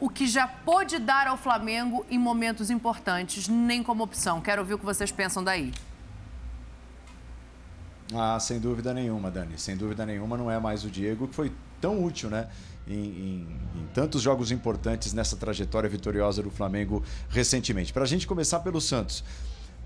o que já pôde dar ao Flamengo em momentos importantes, nem como opção. Quero ouvir o que vocês pensam daí. Ah, sem dúvida nenhuma, Dani. Sem dúvida nenhuma, não é mais o Diego que foi tão útil, né? Em, em, em tantos jogos importantes nessa trajetória vitoriosa do Flamengo recentemente. Para a gente começar pelo Santos.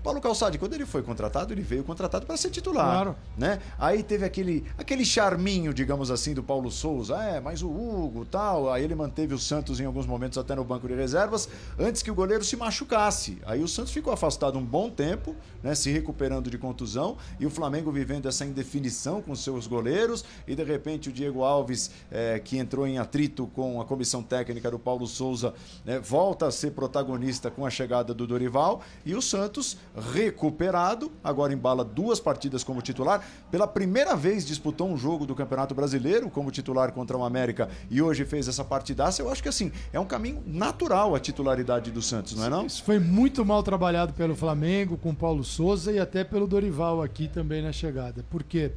Paulo Calçade, quando ele foi contratado, ele veio contratado para ser titular. Claro. Né? Aí teve aquele, aquele charminho, digamos assim, do Paulo Souza. É, mas o Hugo tal. Aí ele manteve o Santos em alguns momentos até no banco de reservas, antes que o goleiro se machucasse. Aí o Santos ficou afastado um bom tempo, né, se recuperando de contusão, e o Flamengo vivendo essa indefinição com seus goleiros. E de repente o Diego Alves, é, que entrou em atrito com a comissão técnica do Paulo Souza, né, volta a ser protagonista com a chegada do Dorival. E o Santos recuperado, agora embala duas partidas como titular. Pela primeira vez disputou um jogo do Campeonato Brasileiro como titular contra o América e hoje fez essa partidaça. Eu acho que assim, é um caminho natural a titularidade do Santos, não é não? Isso foi muito mal trabalhado pelo Flamengo, com Paulo Souza e até pelo Dorival aqui também na chegada. Por quê?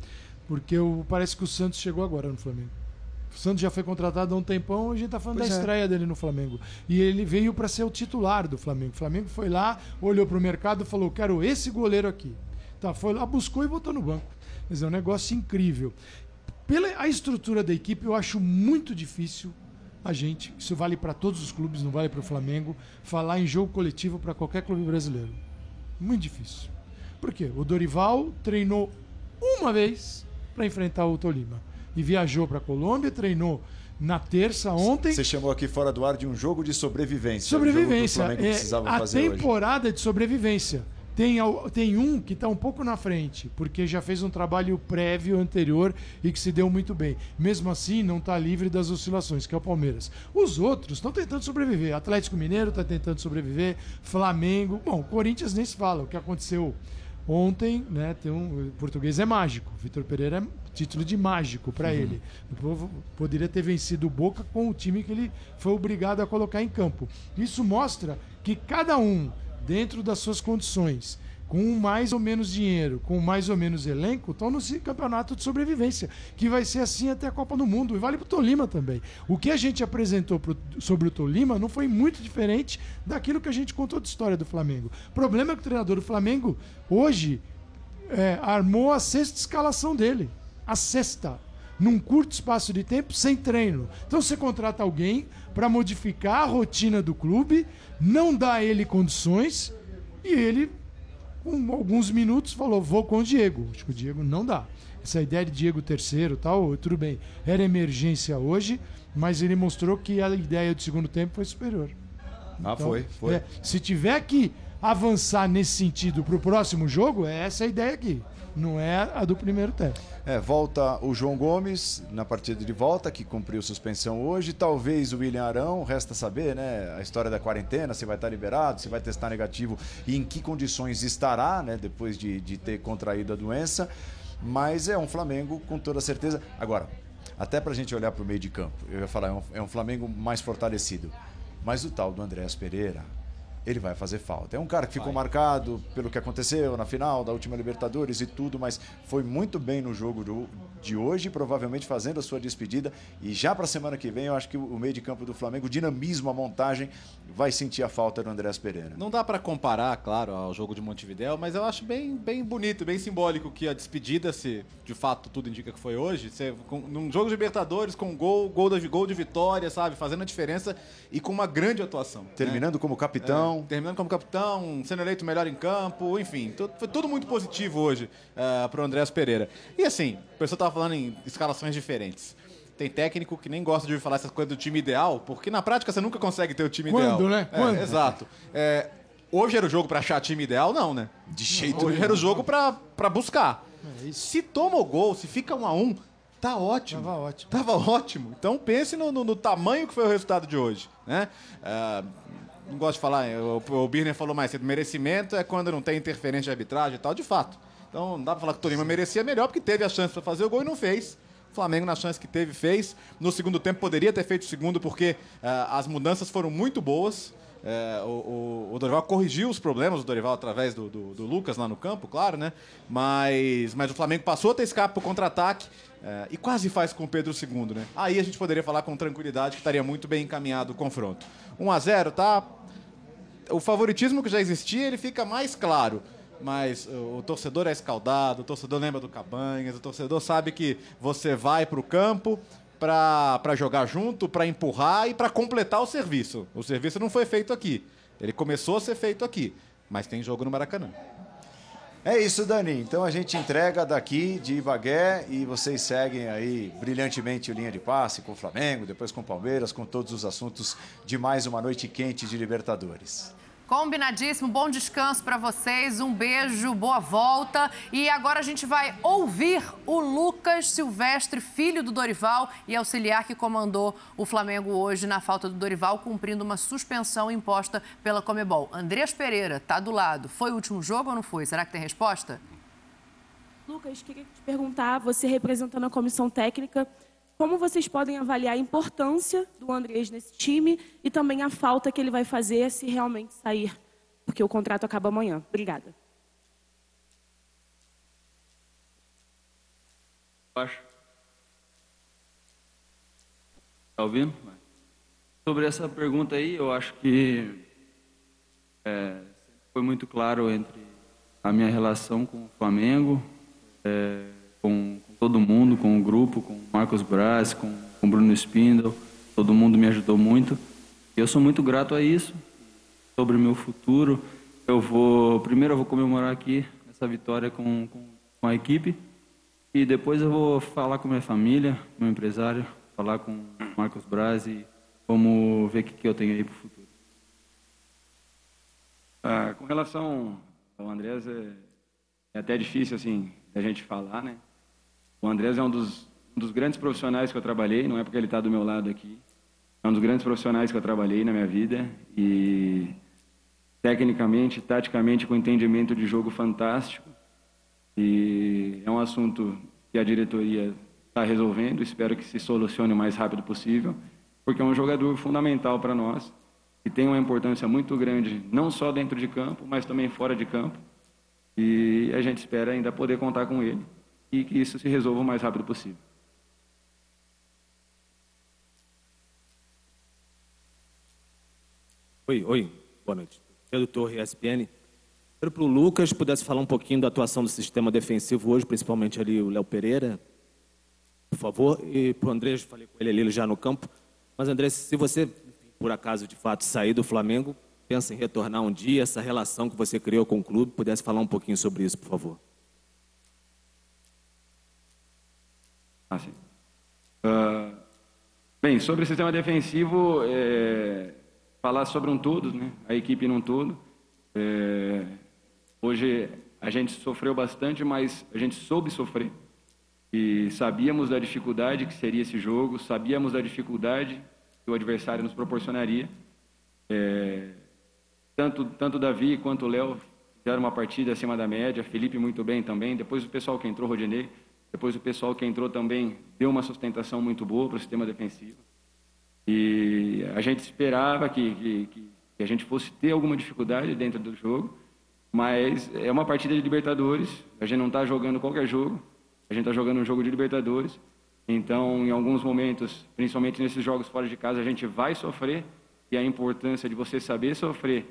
Porque parece que o Santos chegou agora no Flamengo. O Santos já foi contratado há um tempão, a gente está falando pois da é. estreia dele no Flamengo. E ele veio para ser o titular do Flamengo. O Flamengo foi lá, olhou para o mercado e falou: quero esse goleiro aqui. Tá, foi lá, buscou e botou no banco. Dizer, é um negócio incrível. Pela a estrutura da equipe, eu acho muito difícil a gente, isso vale para todos os clubes, não vale para o Flamengo, falar em jogo coletivo para qualquer clube brasileiro. Muito difícil. Por quê? O Dorival treinou uma vez para enfrentar o Tolima e viajou para a Colômbia, treinou na terça, ontem. Você chamou aqui fora do ar de um jogo de sobrevivência. Sobrevivência. Um jogo É, a fazer hoje. temporada de sobrevivência. Tem, tem um que está um pouco na frente, porque já fez um trabalho prévio anterior e que se deu muito bem. Mesmo assim, não está livre das oscilações, que é o Palmeiras. Os outros estão tentando sobreviver. Atlético Mineiro está tentando sobreviver, Flamengo. Bom, Corinthians nem se fala. O que aconteceu ontem, né? Tem um, o português é mágico. Vitor Pereira é título de mágico para ele. O povo poderia ter vencido o Boca com o time que ele foi obrigado a colocar em campo. Isso mostra que cada um, dentro das suas condições, com mais ou menos dinheiro, com mais ou menos elenco, estão no campeonato de sobrevivência, que vai ser assim até a Copa do Mundo. E vale para o Tolima também. O que a gente apresentou pro- sobre o Tolima não foi muito diferente daquilo que a gente contou de história do Flamengo. O problema é que o treinador do Flamengo, hoje, é, armou a sexta escalação dele. A sexta. Num curto espaço de tempo, sem treino. Então você contrata alguém para modificar a rotina do clube, não dá a ele condições, e ele, com alguns minutos, falou: vou com o Diego. Acho que o Diego não dá. Essa ideia de Diego terceiro tal, tudo bem, era emergência hoje, mas ele mostrou que a ideia do segundo tempo foi superior. Ah, Então, foi, foi. é, se tiver que avançar nesse sentido para o próximo jogo, é essa a ideia aqui. Não é a do primeiro tempo. É, volta o João Gomes na partida de volta, que cumpriu suspensão hoje. Talvez o William Arão, resta saber, né? A história da quarentena, se vai estar liberado, se vai testar negativo e em que condições estará, né? Depois de, de ter contraído a doença. Mas é um Flamengo com toda certeza. Agora, até pra gente olhar pro meio de campo, eu ia falar, é um, é um Flamengo mais fortalecido. Mas o tal do Andréas Pereira, ele vai fazer falta. É um cara que ficou marcado pelo que aconteceu na final da última Libertadores e tudo, mas foi muito bem no jogo do- de hoje, provavelmente fazendo a sua despedida. E já para a semana que vem, eu acho que o meio de campo do Flamengo, o dinamismo, a montagem, vai sentir a falta do Andréas Pereira. Não dá pra comparar, claro, ao jogo de Montevidéu, mas eu acho bem, bem bonito, bem simbólico que a despedida, se de fato tudo indica que foi hoje, você, com, num jogo de Libertadores com gol, gol, da, gol de vitória, sabe, fazendo a diferença e com uma grande atuação. né? Terminando como capitão. É, terminando como capitão, sendo eleito melhor em campo, enfim, tu- foi tudo muito positivo hoje uh, pro Andréas Pereira. E assim, o pessoal tava falando em escalações diferentes. Tem técnico que nem gosta de ouvir falar essas coisas do time ideal, porque na prática você nunca consegue ter o time ideal. Quando, né? É, Quando? Exato. É, hoje era o jogo pra achar time ideal? Não, né? De jeito Hoje era o jogo pra, pra buscar. Se toma o gol, se fica um a um, tá ótimo. Tava ótimo. Tava ótimo. Então pense no, no- no tamanho que foi o resultado de hoje. Né? Ah, não gosto de falar, o, o Birner falou mais cedo, merecimento é quando não tem interferência de arbitragem e tal, de fato. Então não dá pra falar que o Tolima merecia melhor, porque teve a chance pra fazer o gol e não fez. O Flamengo, na chance que teve, fez. No segundo tempo, poderia ter feito o segundo, porque ah, as mudanças foram muito boas. É, o, o- o Dorival corrigiu os problemas do Dorival através do, do- do Lucas lá no campo, claro, né? Mas, mas o Flamengo passou a ter escape pro contra-ataque é, e quase faz com o Pedro II, né? Aí a gente poderia falar com tranquilidade que estaria muito bem encaminhado o confronto. 1 a 0 tá? O favoritismo que já existia, ele fica mais claro. Mas o, o torcedor é escaldado, o torcedor lembra do Cabanhas, o torcedor sabe que você vai pro campo para jogar junto, para empurrar e para completar o serviço. O serviço não foi feito aqui. Ele começou a ser feito aqui, mas tem jogo no Maracanã. É isso, Dani. Então a gente entrega daqui de Ibagué e vocês seguem aí brilhantemente o linha de passe com o Flamengo, depois com o Palmeiras, com todos os assuntos de mais uma noite quente de Libertadores. Combinadíssimo, bom descanso para vocês, um beijo, boa volta. E agora a gente vai ouvir o Lucas Silvestre, filho do Dorival e auxiliar que comandou o Flamengo hoje na falta do Dorival, cumprindo uma suspensão imposta pela Comebol. Andreas Pereira tá do lado. Foi o último jogo ou não foi? Será que tem resposta? Lucas, queria te perguntar, você representando a comissão técnica, como vocês podem avaliar a importância do Andrés nesse time e também a falta que ele vai fazer se realmente sair, porque o contrato acaba amanhã. Obrigada. Acho. Tá ouvindo? Sobre essa pergunta aí, eu acho que é, foi muito claro entre a minha relação com o Flamengo, é, com todo mundo, com o grupo, com o Marcos Braz, com, o Bruno Spindle, todo mundo me ajudou muito. E eu sou muito grato a isso. Sobre o meu futuro, eu vou primeiro eu vou comemorar aqui essa vitória com, com, com a equipe e depois eu vou falar com minha família, meu empresário, falar com o Marcos Braz e vamos ver o que, que eu tenho aí para o futuro. Ah, com relação ao Andrés, é, é até difícil assim a gente falar, né? O Andrés é um dos, um dos grandes profissionais que eu trabalhei, não é porque ele está do meu lado aqui, é um dos grandes profissionais que eu trabalhei na minha vida e tecnicamente, taticamente, com entendimento de jogo fantástico. E é um assunto que a diretoria está resolvendo, espero que se solucione o mais rápido possível, porque é um jogador fundamental para nós, que tem uma importância muito grande, não só dentro de campo, mas também fora de campo. E a gente espera ainda poder contar com ele e que isso se resolva o mais rápido possível. Oi, oi, boa noite. Pedro Torre, ESPN. Quero para o Lucas, pudesse falar um pouquinho da atuação do sistema defensivo hoje, principalmente ali o Léo Pereira, por favor. E para o André, falei com ele ali já no campo. Mas, André, se você, por acaso, de fato, sair do Flamengo, pensa em retornar um dia, essa relação que você criou com o clube, pudesse falar um pouquinho sobre isso, por favor. Ah, sim. Uh, bem, sobre o sistema defensivo, é falar sobre um todo, né? a equipe num todo. É, hoje a gente sofreu bastante, mas a gente soube sofrer. E sabíamos da dificuldade que seria esse jogo, sabíamos da dificuldade que o adversário nos proporcionaria. É, tanto, tanto Davi quanto o Léo fizeram uma partida acima da média, Felipe muito bem também. Depois o pessoal que entrou, Rodinei, depois o pessoal que entrou também deu uma sustentação muito boa para o sistema defensivo. E a gente esperava que, que, que a gente fosse ter alguma dificuldade dentro do jogo, mas é uma partida de Libertadores, a gente não está jogando qualquer jogo, a gente está jogando um jogo de Libertadores. Então, em alguns momentos, principalmente nesses jogos fora de casa, a gente vai sofrer e a importância de você saber sofrer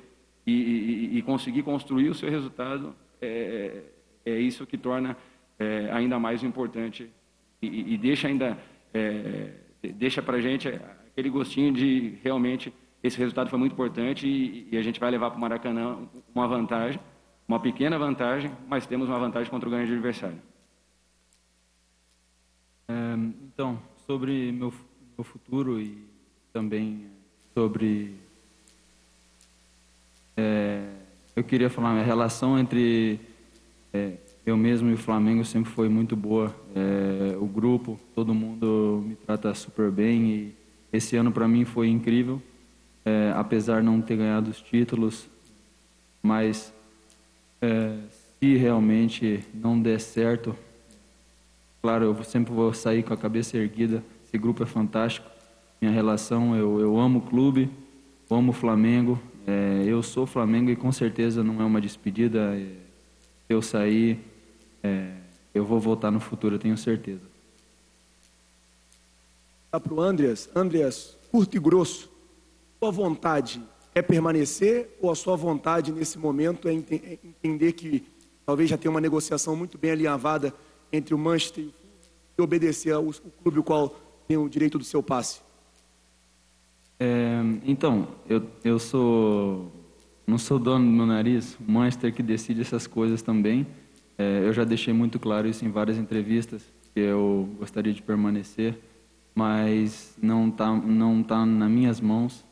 e, e, e conseguir construir o seu resultado é, é, é isso que torna é, ainda mais importante e, e deixa ainda é, deixa para a gente aquele gostinho de realmente esse resultado foi muito importante e, e a gente vai levar para o Maracanã uma vantagem, uma pequena vantagem, mas temos uma vantagem contra o grande adversário. É, então, sobre meu, meu futuro e também sobre. É, eu queria falar, a relação entre é, eu mesmo e o Flamengo sempre foi muito boa. É, o grupo, todo mundo me trata super bem e esse ano para mim foi incrível, é, apesar de não ter ganhado os títulos, mas é, se realmente não der certo, claro, eu sempre vou sair com a cabeça erguida. Esse grupo é fantástico. Minha relação, eu, eu amo o clube, amo o Flamengo. É, eu sou Flamengo e com certeza não é uma despedida. É, eu sair, é, eu vou voltar no futuro, eu tenho certeza para o Andreas. Andreas, curto e grosso, sua vontade é permanecer ou a sua vontade nesse momento é, é entender que talvez já tenha uma negociação muito bem alinhavada entre o Manchester e obedecer ao clube o qual tem o direito do seu passe? É, então, eu, eu sou não sou dono do meu nariz, o Manchester que decide essas coisas também. É, eu já deixei muito claro isso em várias entrevistas que eu gostaria de permanecer mas não está não tá nas minhas mãos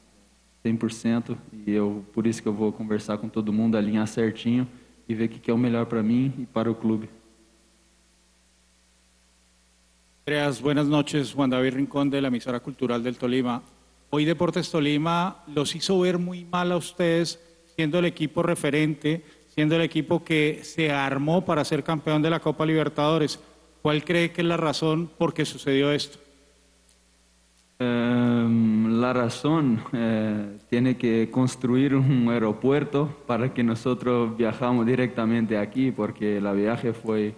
100% e eu por isso que eu vou conversar com todo mundo, alinhar certinho e ver o que é o melhor para y e para el club. Andreas, buenas noches. Juan David Rincón de la emisora cultural del Tolima. Hoy Deportes Tolima los hizo ver muy mal a ustedes, siendo el equipo referente, siendo el equipo que se armó para ser campeón de la Copa Libertadores. ¿Cuál cree que es la razón por qué sucedió esto? Em, la razón eh, tiene que construir un aeropuerto para que nosotros viajamos directamente aquí, porque la viaje fue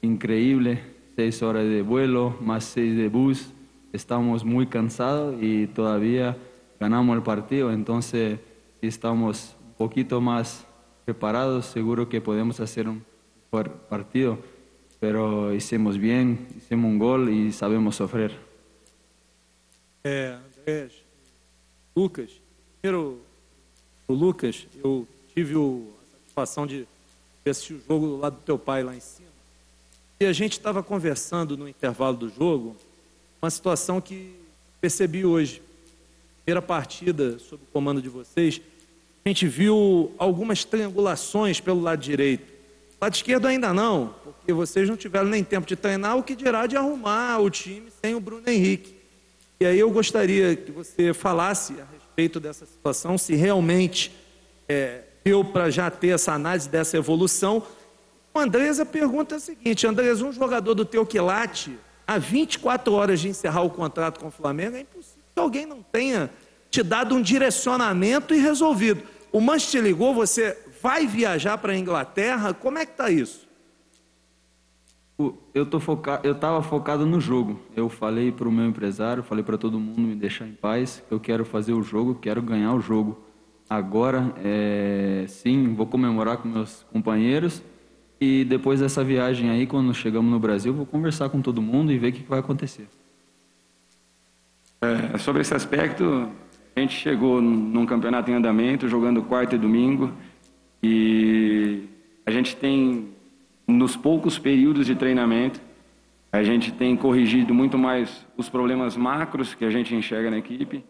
increíble, seis horas de vuelo más seis de bus, estamos muy cansados y todavía ganamos el partido, entonces estamos un poquito más preparados, seguro que podemos hacer un partido, pero hicimos bien, hicimos un gol y sabemos sufrir. É, Andrés, Lucas. Primeiro, o Lucas, eu tive o, a satisfação de assistir o jogo do lado do teu pai lá em cima. E a gente estava conversando no intervalo do jogo uma situação que percebi hoje. Primeira partida sob o comando de vocês, a gente viu algumas triangulações pelo lado direito. Lado esquerdo ainda não, porque vocês não tiveram nem tempo de treinar, o que dirá de arrumar o time sem o Bruno Henrique. E aí eu gostaria que você falasse a respeito dessa situação, se realmente é, deu para já ter essa análise dessa evolução. O Andrés, a pergunta a seguinte, Andrés, um jogador do teu quilate, há 24 horas de encerrar o contrato com o Flamengo, é impossível que alguém não tenha te dado um direcionamento e resolvido. O Manchester te ligou, você vai viajar para a Inglaterra, como é que está isso? Eu tô foca... eu estava focado no jogo. Eu falei para o meu empresário, falei para todo mundo me deixar em paz. Eu quero fazer o jogo, quero ganhar o jogo. Agora, é... sim, vou comemorar com meus companheiros e depois dessa viagem aí, quando chegamos no Brasil, vou conversar com todo mundo e ver o que vai acontecer. É, sobre esse aspecto, a gente chegou num campeonato em andamento, jogando quarta e domingo, e a gente tem nos poucos períodos de treinamento, a gente tem corrigido muito mais os problemas macros que a gente enxerga na equipe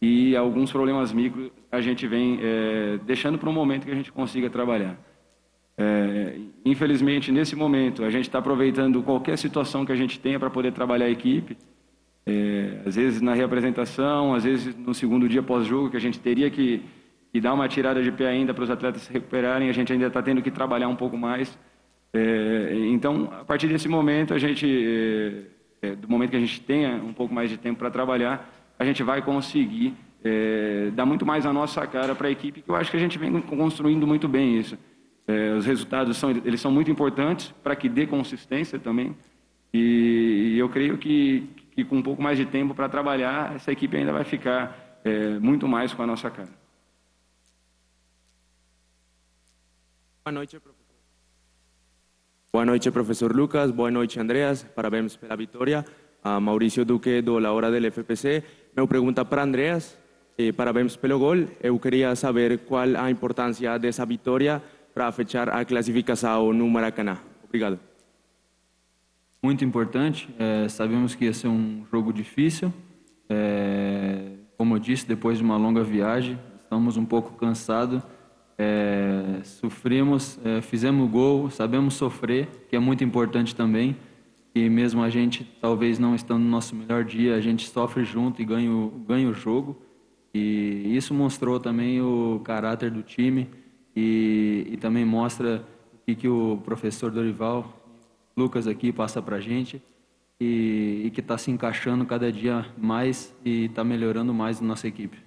e alguns problemas micros a gente vem é, deixando para um momento que a gente consiga trabalhar. É, infelizmente, nesse momento, a gente está aproveitando qualquer situação que a gente tenha para poder trabalhar a equipe. É, às vezes na reapresentação, às vezes no segundo dia pós-jogo, que a gente teria que, que, dar uma tirada de pé ainda para os atletas se recuperarem, a gente ainda está tendo que trabalhar um pouco mais. É, então, a partir desse momento, a gente, é, é, do momento que a gente tenha um pouco mais de tempo para trabalhar, a gente vai conseguir é, dar muito mais a nossa cara para a equipe, que eu acho que a gente vem construindo muito bem isso. É, os resultados são, eles são muito importantes para que dê consistência também. E, e eu creio que, que, com um pouco mais de tempo para trabalhar, essa equipe ainda vai ficar é, muito mais com a nossa cara. Boa noite, professor. Boa noite, professor Lucas. Boa noite, Andreas. Parabéns pela vitória. A Maurício Duque, do La Hora del FPC. Meu pergunta para Andreas. Eh, parabéns pelo gol. Eu queria saber qual a importância dessa vitória para fechar a classificação no Maracanã. Obrigado. Muito importante. É, sabemos que ia ser um jogo difícil. É, como eu disse, depois de uma longa viagem, estamos um pouco cansados é, sofremos, é, fizemos gol, sabemos sofrer, que é muito importante também. E mesmo a gente, talvez não estando no nosso melhor dia, a gente sofre junto e ganha, ganha o jogo. E isso mostrou também o caráter do time e, e também mostra o que, que o professor Dorival, Lucas aqui, passa para a gente. E, e que está se encaixando cada dia mais e está melhorando mais a nossa equipe.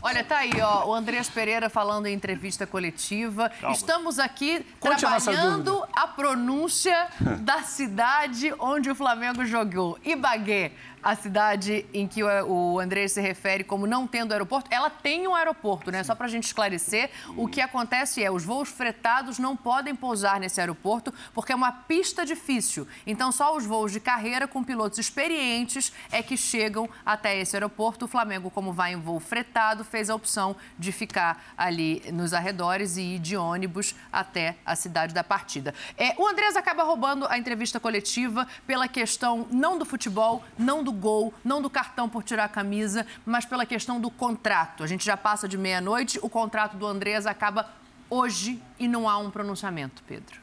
Olha, tá aí, ó, o Andrés Pereira falando em entrevista coletiva. Calma. Estamos aqui Conte trabalhando a, a pronúncia da cidade onde o Flamengo jogou. Ibagué a cidade em que o André se refere como não tendo aeroporto, ela tem um aeroporto, né? Só para a gente esclarecer, o que acontece é os voos fretados não podem pousar nesse aeroporto porque é uma pista difícil. Então, só os voos de carreira com pilotos experientes é que chegam até esse aeroporto. O Flamengo, como vai em voo fretado, fez a opção de ficar ali nos arredores e ir de ônibus até a cidade da partida. É, o Andrés acaba roubando a entrevista coletiva pela questão não do futebol, não do do gol, não do cartão por tirar a camisa, mas pela questão do contrato. A gente já passa de meia-noite, o contrato do Andrés acaba hoje e não há um pronunciamento, Pedro.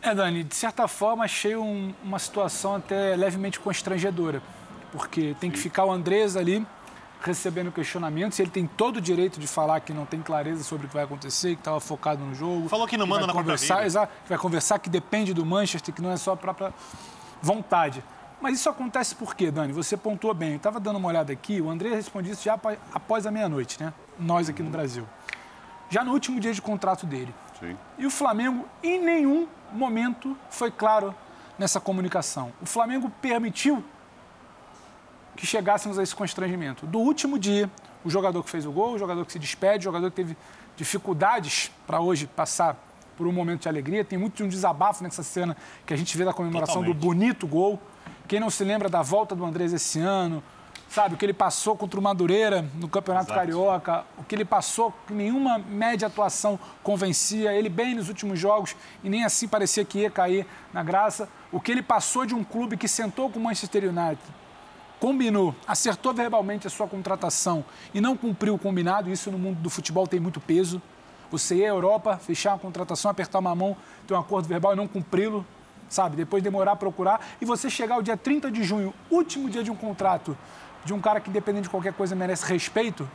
É, Dani, de certa forma achei um, uma situação até levemente constrangedora, porque tem que ficar o Andrés ali recebendo questionamentos, ele tem todo o direito de falar que não tem clareza sobre o que vai acontecer, que estava focado no jogo. Falou que não manda na conversar, exato, vai conversar que depende do Manchester, que não é só a própria vontade. Mas isso acontece por quê, Dani? Você pontuou bem. Eu estava dando uma olhada aqui, o André responde isso já após a meia-noite, né? Nós aqui no Brasil. Já no último dia de contrato dele. Sim. E o Flamengo, em nenhum momento, foi claro nessa comunicação. O Flamengo permitiu que chegássemos a esse constrangimento. Do último dia, o jogador que fez o gol, o jogador que se despede, o jogador que teve dificuldades para hoje passar por um momento de alegria. Tem muito de um desabafo nessa cena que a gente vê da comemoração Totalmente. do bonito gol. Quem não se lembra da volta do Andrés esse ano, sabe? O que ele passou contra o Madureira no Campeonato Exato. Carioca, o que ele passou, que nenhuma média atuação convencia, ele bem nos últimos jogos e nem assim parecia que ia cair na graça. O que ele passou de um clube que sentou com o Manchester United, combinou, acertou verbalmente a sua contratação e não cumpriu o combinado, isso no mundo do futebol tem muito peso. Você ir à Europa, fechar uma contratação, apertar uma mão, ter um acordo verbal e não cumpri-lo, sabe? Depois demorar a procurar e você chegar ao dia 30 de junho, último dia de um contrato de um cara que, independente de qualquer coisa, merece respeito,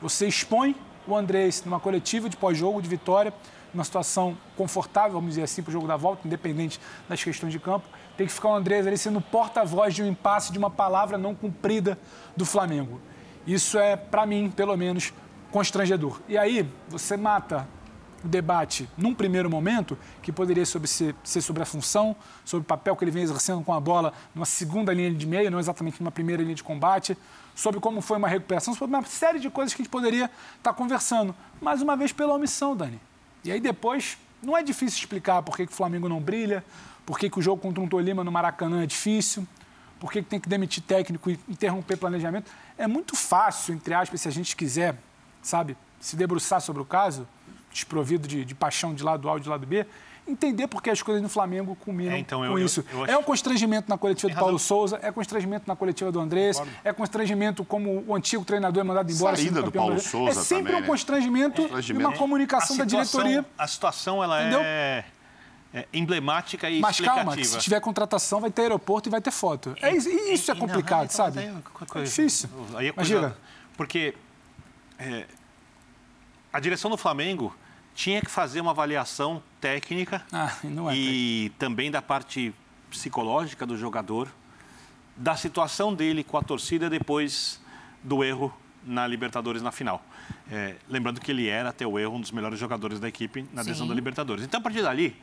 você expõe o Andrés numa coletiva de pós-jogo, de vitória, numa situação confortável, vamos dizer assim, para o jogo da volta, independente das questões de campo. Tem que ficar o Andrés ali sendo porta-voz de um impasse, de uma palavra não cumprida do Flamengo. Isso é, para mim, pelo menos, constrangedor. E aí, você mata o debate num primeiro momento, que poderia sobre ser, ser sobre a função, sobre o papel que ele vem exercendo com a bola numa segunda linha de meio, não exatamente numa primeira linha de combate, sobre como foi uma recuperação, sobre uma série de coisas que a gente poderia estar conversando. Mais uma vez pela omissão, Dani. E aí depois, não é difícil explicar por que, que o Flamengo não brilha, por que, que o jogo contra um Tolima no Maracanã é difícil, por que, que tem que demitir técnico e interromper planejamento. É muito fácil, entre aspas, se a gente quiser, sabe, se debruçar sobre o caso, desprovido de, de paixão de lado A ou de lado B, entender por que as coisas no Flamengo culminam É, então, com eu- eu- isso. eu acho- É um constrangimento na coletiva do Paulo. Souza, é constrangimento na coletiva do Andrés, é constrangimento como o antigo treinador é mandado embora. Saída do Paulo. Souza É sempre também, um né? constrangimento, e uma comunicação A da situação- diretoria. A situação ela Entendeu? é, é emblemática e Mas calma, explicativa. se tiver contratação, vai ter aeroporto e vai ter foto. É, isso- e isso é complicado, então, sabe? é coisa- É difícil. Aí é coisa- diga. Porque é, a direção do Flamengo tinha que fazer uma avaliação técnica Ah, é e também da parte psicológica do jogador, da situação dele com a torcida depois do erro na Libertadores na final. É, lembrando que ele era, até o erro, um dos melhores jogadores da equipe na decisão da Libertadores. Então, a partir dali,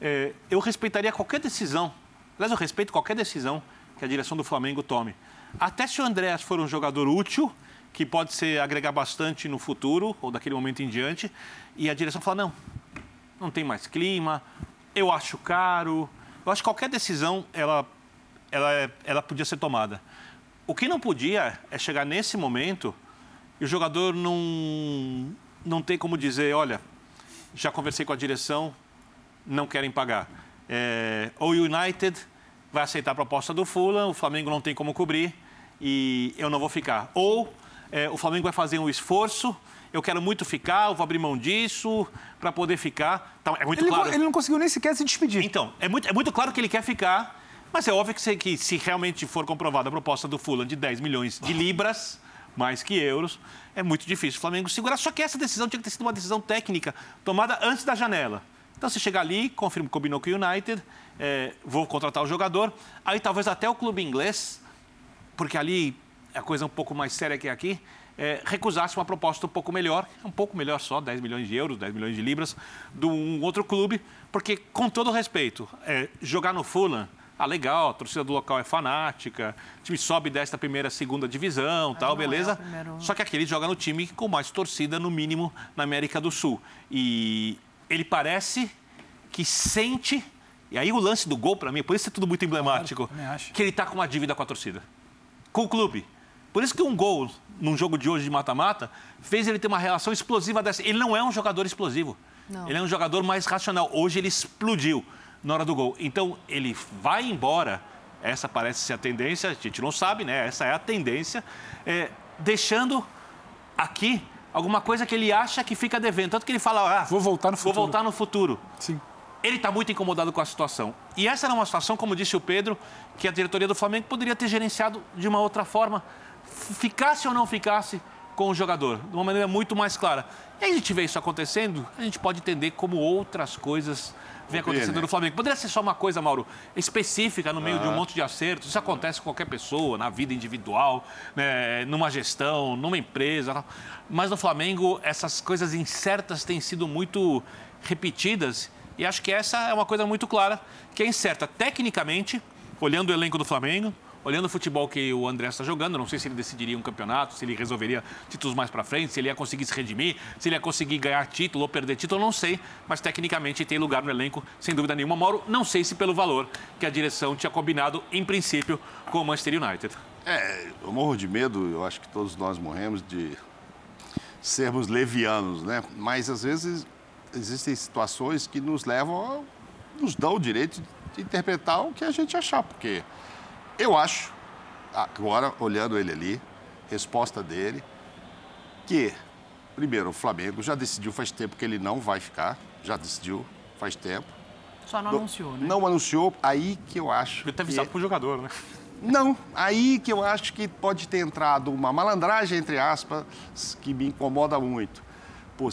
é, eu respeitaria qualquer decisão. Aliás, eu respeito qualquer decisão que a direção do Flamengo tome. Até se o Andréas for um jogador útil, que pode ser agregar bastante no futuro, ou daquele momento em diante, e a direção fala, não, não tem mais clima, eu acho caro. Eu acho que qualquer decisão, ela, ela, é- ela podia ser tomada. O que não podia é chegar nesse momento e o jogador não, não ter como dizer, olha, já conversei com a direção, não querem pagar. É, ou o United vai aceitar a proposta do Fulham, o Flamengo não tem como cobrir e eu não vou ficar. Ou é, o Flamengo vai fazer um esforço, eu quero muito ficar, eu vou abrir mão disso para poder ficar. Então, é muito Ele, claro. ele não conseguiu nem sequer se despedir. Então, é muito, é muito claro que ele quer ficar, mas é óbvio que se, que se realmente for comprovada a proposta do Fulham de 10 milhões de libras, mais que euros, é muito difícil o Flamengo segurar. Só que essa decisão tinha que ter sido uma decisão técnica tomada antes da janela. Então, você chegar ali, confirma, combinou com o United, é, vou contratar o jogador, aí talvez até o clube inglês, porque ali a coisa é um pouco mais séria que aqui, é, recusasse uma proposta um pouco melhor, um pouco melhor só, 10 milhões de euros, 10 milhões de libras, de um outro clube, porque, com todo respeito, é, jogar no Fulham, ah, legal, a torcida do local é fanática, o time sobe desta primeira, segunda divisão, tal, é beleza? primeiro- Só que aqui ele joga no time com mais torcida, no mínimo, na América do Sul. E ele parece que sente. E aí o lance do gol, para mim, por isso é tudo muito emblemático, acho. que ele está com uma dívida com a torcida. Com o clube. Por isso que um gol num jogo de hoje de mata-mata fez ele ter uma relação explosiva dessa. Ele não é um jogador explosivo. Não. Ele é um jogador mais racional. Hoje ele explodiu na hora do gol. Então ele vai embora. Essa parece ser a tendência, a gente não sabe, né? Essa é a tendência. é, deixando aqui alguma coisa que ele acha que fica devendo. Tanto que ele fala, ah, Vou voltar no vou futuro. voltar no futuro. Sim. Ele está muito incomodado com a situação. E essa era uma situação, como disse o Pedro, que a diretoria do Flamengo poderia ter gerenciado de uma outra forma, ficasse ou não ficasse com o jogador, de uma maneira muito mais clara. E aí a gente vê isso acontecendo, a gente pode entender como outras coisas vêm Ô, acontecendo Pena. no Flamengo. Poderia ser só uma coisa, Mauro, específica no meio de um Ah. monte de acertos. Isso acontece com qualquer pessoa, na vida individual, né, numa gestão, numa empresa. Mas no Flamengo, essas coisas incertas têm sido muito repetidas. E acho que essa é uma coisa muito clara, que é incerta tecnicamente, olhando o elenco do Flamengo, olhando o futebol que o André está jogando. Não sei se ele decidiria um campeonato, se ele resolveria títulos mais para frente, se ele ia conseguir se redimir, se ele ia conseguir ganhar título ou perder título, não sei. Mas tecnicamente tem lugar no elenco, sem dúvida nenhuma. Mauro, não sei se pelo valor que a direção tinha combinado, em princípio, com o Manchester United. É, eu morro de medo, eu acho que todos nós morremos de sermos levianos, né? Mas às vezes existem situações que nos levam, a, nos dão o direito de interpretar o que a gente achar, porque eu acho, agora olhando ele ali, resposta dele, que primeiro o Flamengo já decidiu faz tempo que ele não vai ficar, já decidiu faz tempo. Só não Do- anunciou, né? Não anunciou, aí que eu acho. Ele ter avisado que... pro jogador, né? Não, aí que eu acho que pode ter entrado uma malandragem, entre aspas, que me incomoda muito. Pô,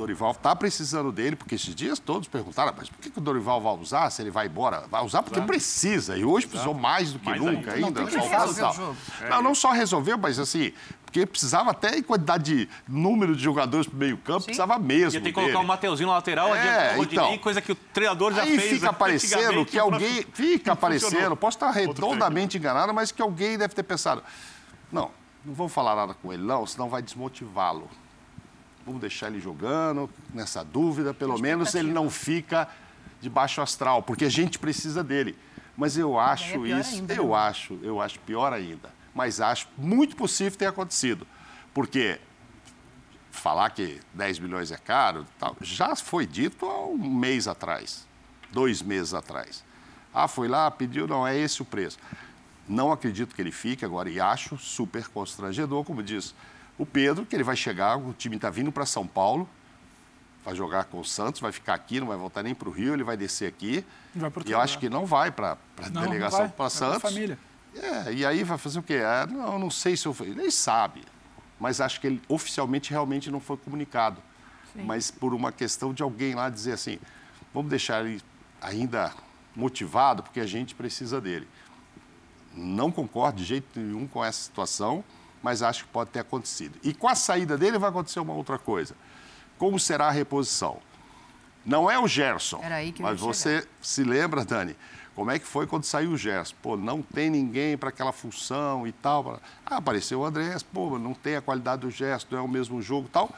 Dorival tá precisando dele, porque esses dias todos perguntaram, mas por que, que o Dorival vai usar se ele vai embora? Vai usar porque precisa, e hoje precisou mais do que Mais nunca ainda. ainda. Não, tem que jogo. Não, não só resolveu, mas assim, porque precisava até em quantidade de número de jogadores pro meio campo, precisava mesmo Ia ter que colocar o Mateuzinho na lateral, É, Rodinei, então. coisa que o treinador já Aí fez. fica parecendo antigamente, que alguém. Fica funcionou. parecendo, posso estar redondamente enganado, mas que alguém deve ter pensado. Não, não vamos falar nada com ele, não, senão vai desmotivá-lo. Vamos deixar ele jogando, nessa dúvida, pelo menos ele não fica de baixo astral, porque a gente precisa dele. Mas eu acho pior isso, ainda, eu né? acho, eu acho pior ainda. Mas acho muito possível ter acontecido. Porque falar que 10 milhões é caro, tal, já foi dito há um mês atrás, dois meses atrás. Ah, foi lá, pediu, não, é esse o preço. Não acredito que ele fique agora e acho super constrangedor, como diz o Pedro, que ele vai chegar, o time está vindo para São Paulo, vai jogar com o Santos, vai ficar aqui, não vai voltar nem para o Rio, ele vai descer aqui. Vai pro e eu acho que não vai para a delegação vai, para vai pra Santos. família. É, e aí vai fazer o quê? Ah, não, não sei se eu. Ele sabe, mas acho que ele oficialmente realmente não foi comunicado. Mas por uma questão de alguém lá dizer assim: vamos deixar ele ainda motivado, porque a gente precisa dele. Não concordo de jeito nenhum com essa situação, mas acho que pode ter acontecido. E com a saída dele vai acontecer uma outra coisa. Como será a reposição? Não é o Gerson, Era aí que mas você se lembra, Dani, como é que foi quando saiu o Gerson? Pô, não tem ninguém para aquela função e tal. Ah, apareceu o Andrés, pô, não tem a qualidade do Gerson, não é o mesmo jogo e tal.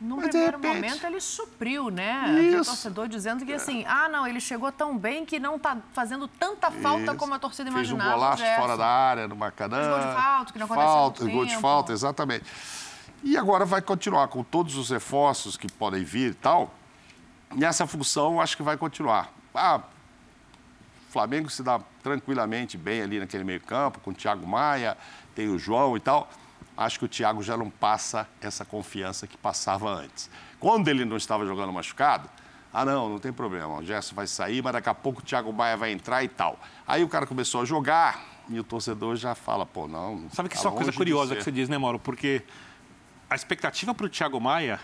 No Mas, primeiro repente- momento ele supriu, né? Isso. É. torcedor dizendo que assim, ah, não, ele chegou tão bem que não tá fazendo tanta falta Isso. como a torcida Fez um imaginava. golaço o Gerson. fora da área, no Maracanã. Gol de falta, que não aconteceu falta, Gol de falta, exatamente. E agora vai continuar com todos os reforços que podem vir e tal. E essa função acho que vai continuar. Ah, o Flamengo se dá tranquilamente bem ali naquele meio campo, com o Thiago Maia, tem o João e tal. Acho que o Thiago já não passa essa confiança que passava antes. Quando ele não estava jogando machucado, ah, não, não tem problema, o Gerson vai sair, mas daqui a pouco o Thiago Maia vai entrar e tal. Aí o cara começou a jogar e o torcedor já fala, pô, não. Sabe que tá isso é uma coisa curiosa que você diz, né, Mauro? Porque a expectativa para o Thiago Maia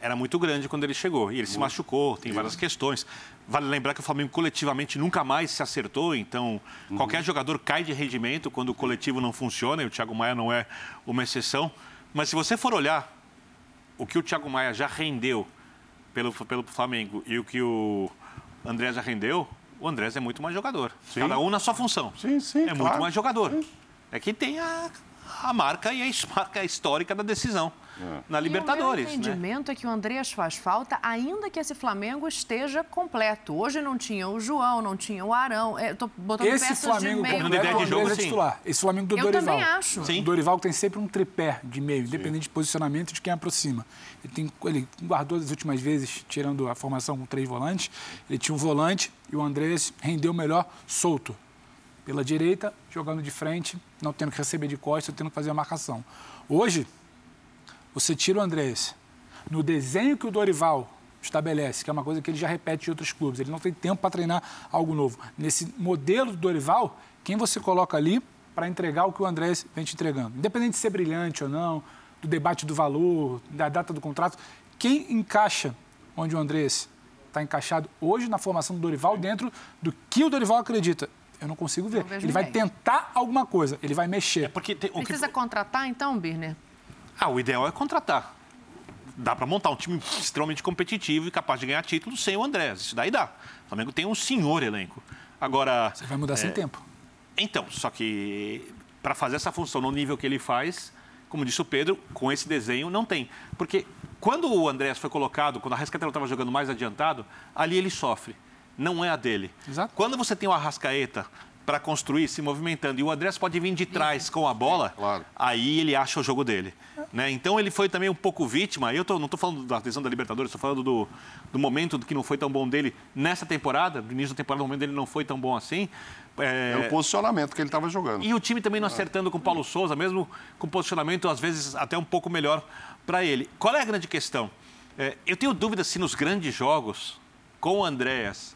era muito grande quando ele chegou. E ele se machucou, tem várias questões. Vale lembrar que o Flamengo coletivamente nunca mais se acertou, então qualquer jogador cai de rendimento quando o coletivo não funciona, e o Thiago Maia não é uma exceção. Mas se você for olhar o que o Thiago Maia já rendeu pelo, pelo Flamengo e o que o André já rendeu, o Andrés é muito mais jogador. Cada um na sua função. Sim, sim, É muito claro. mais jogador. É que tem a, a marca e a marca histórica da decisão na Libertadores. E o meu né? entendimento é que o Andreas faz falta, ainda que esse Flamengo esteja completo. Hoje não tinha o João, não tinha o Arão. É, tô botando Esse peças Flamengo de meio completo, ideia o de jogo, é sim. titular. Esse Flamengo do Eu Dorival. também acho. O Dorival tem sempre um tripé de meio, independente de posicionamento de quem aproxima. Ele, tem, ele guardou as últimas vezes, tirando a formação com três volantes, ele tinha um volante e o Andrés rendeu melhor solto. Pela direita, jogando de frente, não tendo que receber de costas, tendo que fazer a marcação. Hoje, você tira o Andrés no desenho que o Dorival estabelece, que é uma coisa que ele já repete em outros clubes. Ele não tem tempo para treinar algo novo. Nesse modelo do Dorival, quem você coloca ali para entregar o que o Andrés vem te entregando? Independente de ser brilhante ou não, do debate do valor, da data do contrato, quem encaixa onde o Andrés está encaixado hoje na formação do Dorival dentro do que o Dorival acredita? Eu não consigo ver. Não ele vai ninguém. tentar alguma coisa, ele vai mexer. Porque tem, o que- Precisa contratar, então, Birner? Ah, o ideal é contratar. Dá para montar um time extremamente competitivo e capaz de ganhar títulos sem o Andrés. Isso daí dá. O Flamengo tem um senhor elenco. Agora. Você vai mudar sem tempo. Então, só que para fazer essa função no nível que ele faz, como disse o Pedro, com esse desenho não tem. Porque quando o Andrés foi colocado, quando a Arrascaeta estava jogando mais adiantado, ali ele sofre. Não é a dele. Exato. Quando você tem o Arrascaeta para construir, se movimentando. E o Andrés pode vir de trás com a bola, aí ele acha o jogo dele. Né? Então ele foi também um pouco vítima. Eu tô, não estou falando da decisão da Libertadores, estou falando do, do momento que não foi tão bom dele nessa temporada. No início da temporada, o momento dele não foi tão bom assim. É... é o posicionamento que ele estava jogando. E o time também não acertando com o Paulo Souza, mesmo com posicionamento, às vezes, até um pouco melhor para ele. Qual é a grande questão? É, eu tenho dúvida se nos grandes jogos, com o Andréas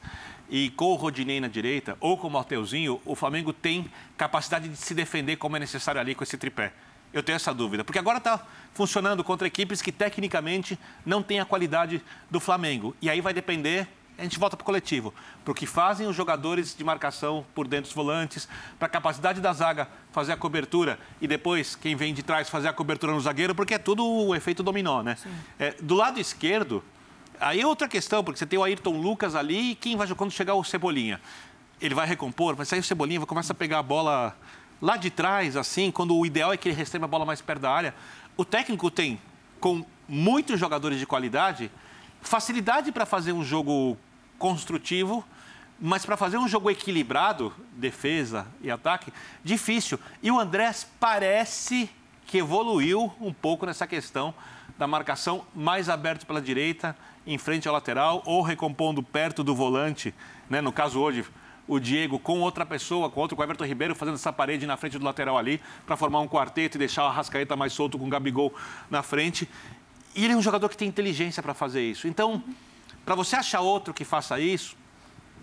e com o Rodinei na direita, ou com o Mateuzinho, o Flamengo tem capacidade de se defender como é necessário ali com esse tripé. Eu tenho essa dúvida, porque agora está funcionando contra equipes que tecnicamente não têm a qualidade do Flamengo. E aí vai depender a gente volta para o coletivo, para o que fazem os jogadores de marcação por dentro dos volantes, para a capacidade da zaga fazer a cobertura e depois quem vem de trás fazer a cobertura no zagueiro, porque é tudo o efeito dominó, né? É, do lado esquerdo, aí é outra questão, porque você tem o Ayrton Lucas ali e quem vai quando chegar o Cebolinha? Ele vai recompor, vai sair o Cebolinha, vai começar a pegar a bola lá de trás, assim, quando o ideal é que ele receba a bola mais perto da área. O técnico tem, com muitos jogadores de qualidade, facilidade para fazer um jogo construtivo, mas para fazer um jogo equilibrado, defesa e ataque, difícil. E o Andrés parece que evoluiu um pouco nessa questão da marcação mais aberto pela direita, em frente ao lateral, ou recompondo perto do volante. Né? No caso hoje, o Diego com outra pessoa, com outro, com o Everton Ribeiro, fazendo essa parede na frente do lateral ali, para formar um quarteto e deixar a Rascaeta mais solto com o Gabigol na frente. E ele é um jogador que tem inteligência para fazer isso. Então, para você achar outro que faça isso,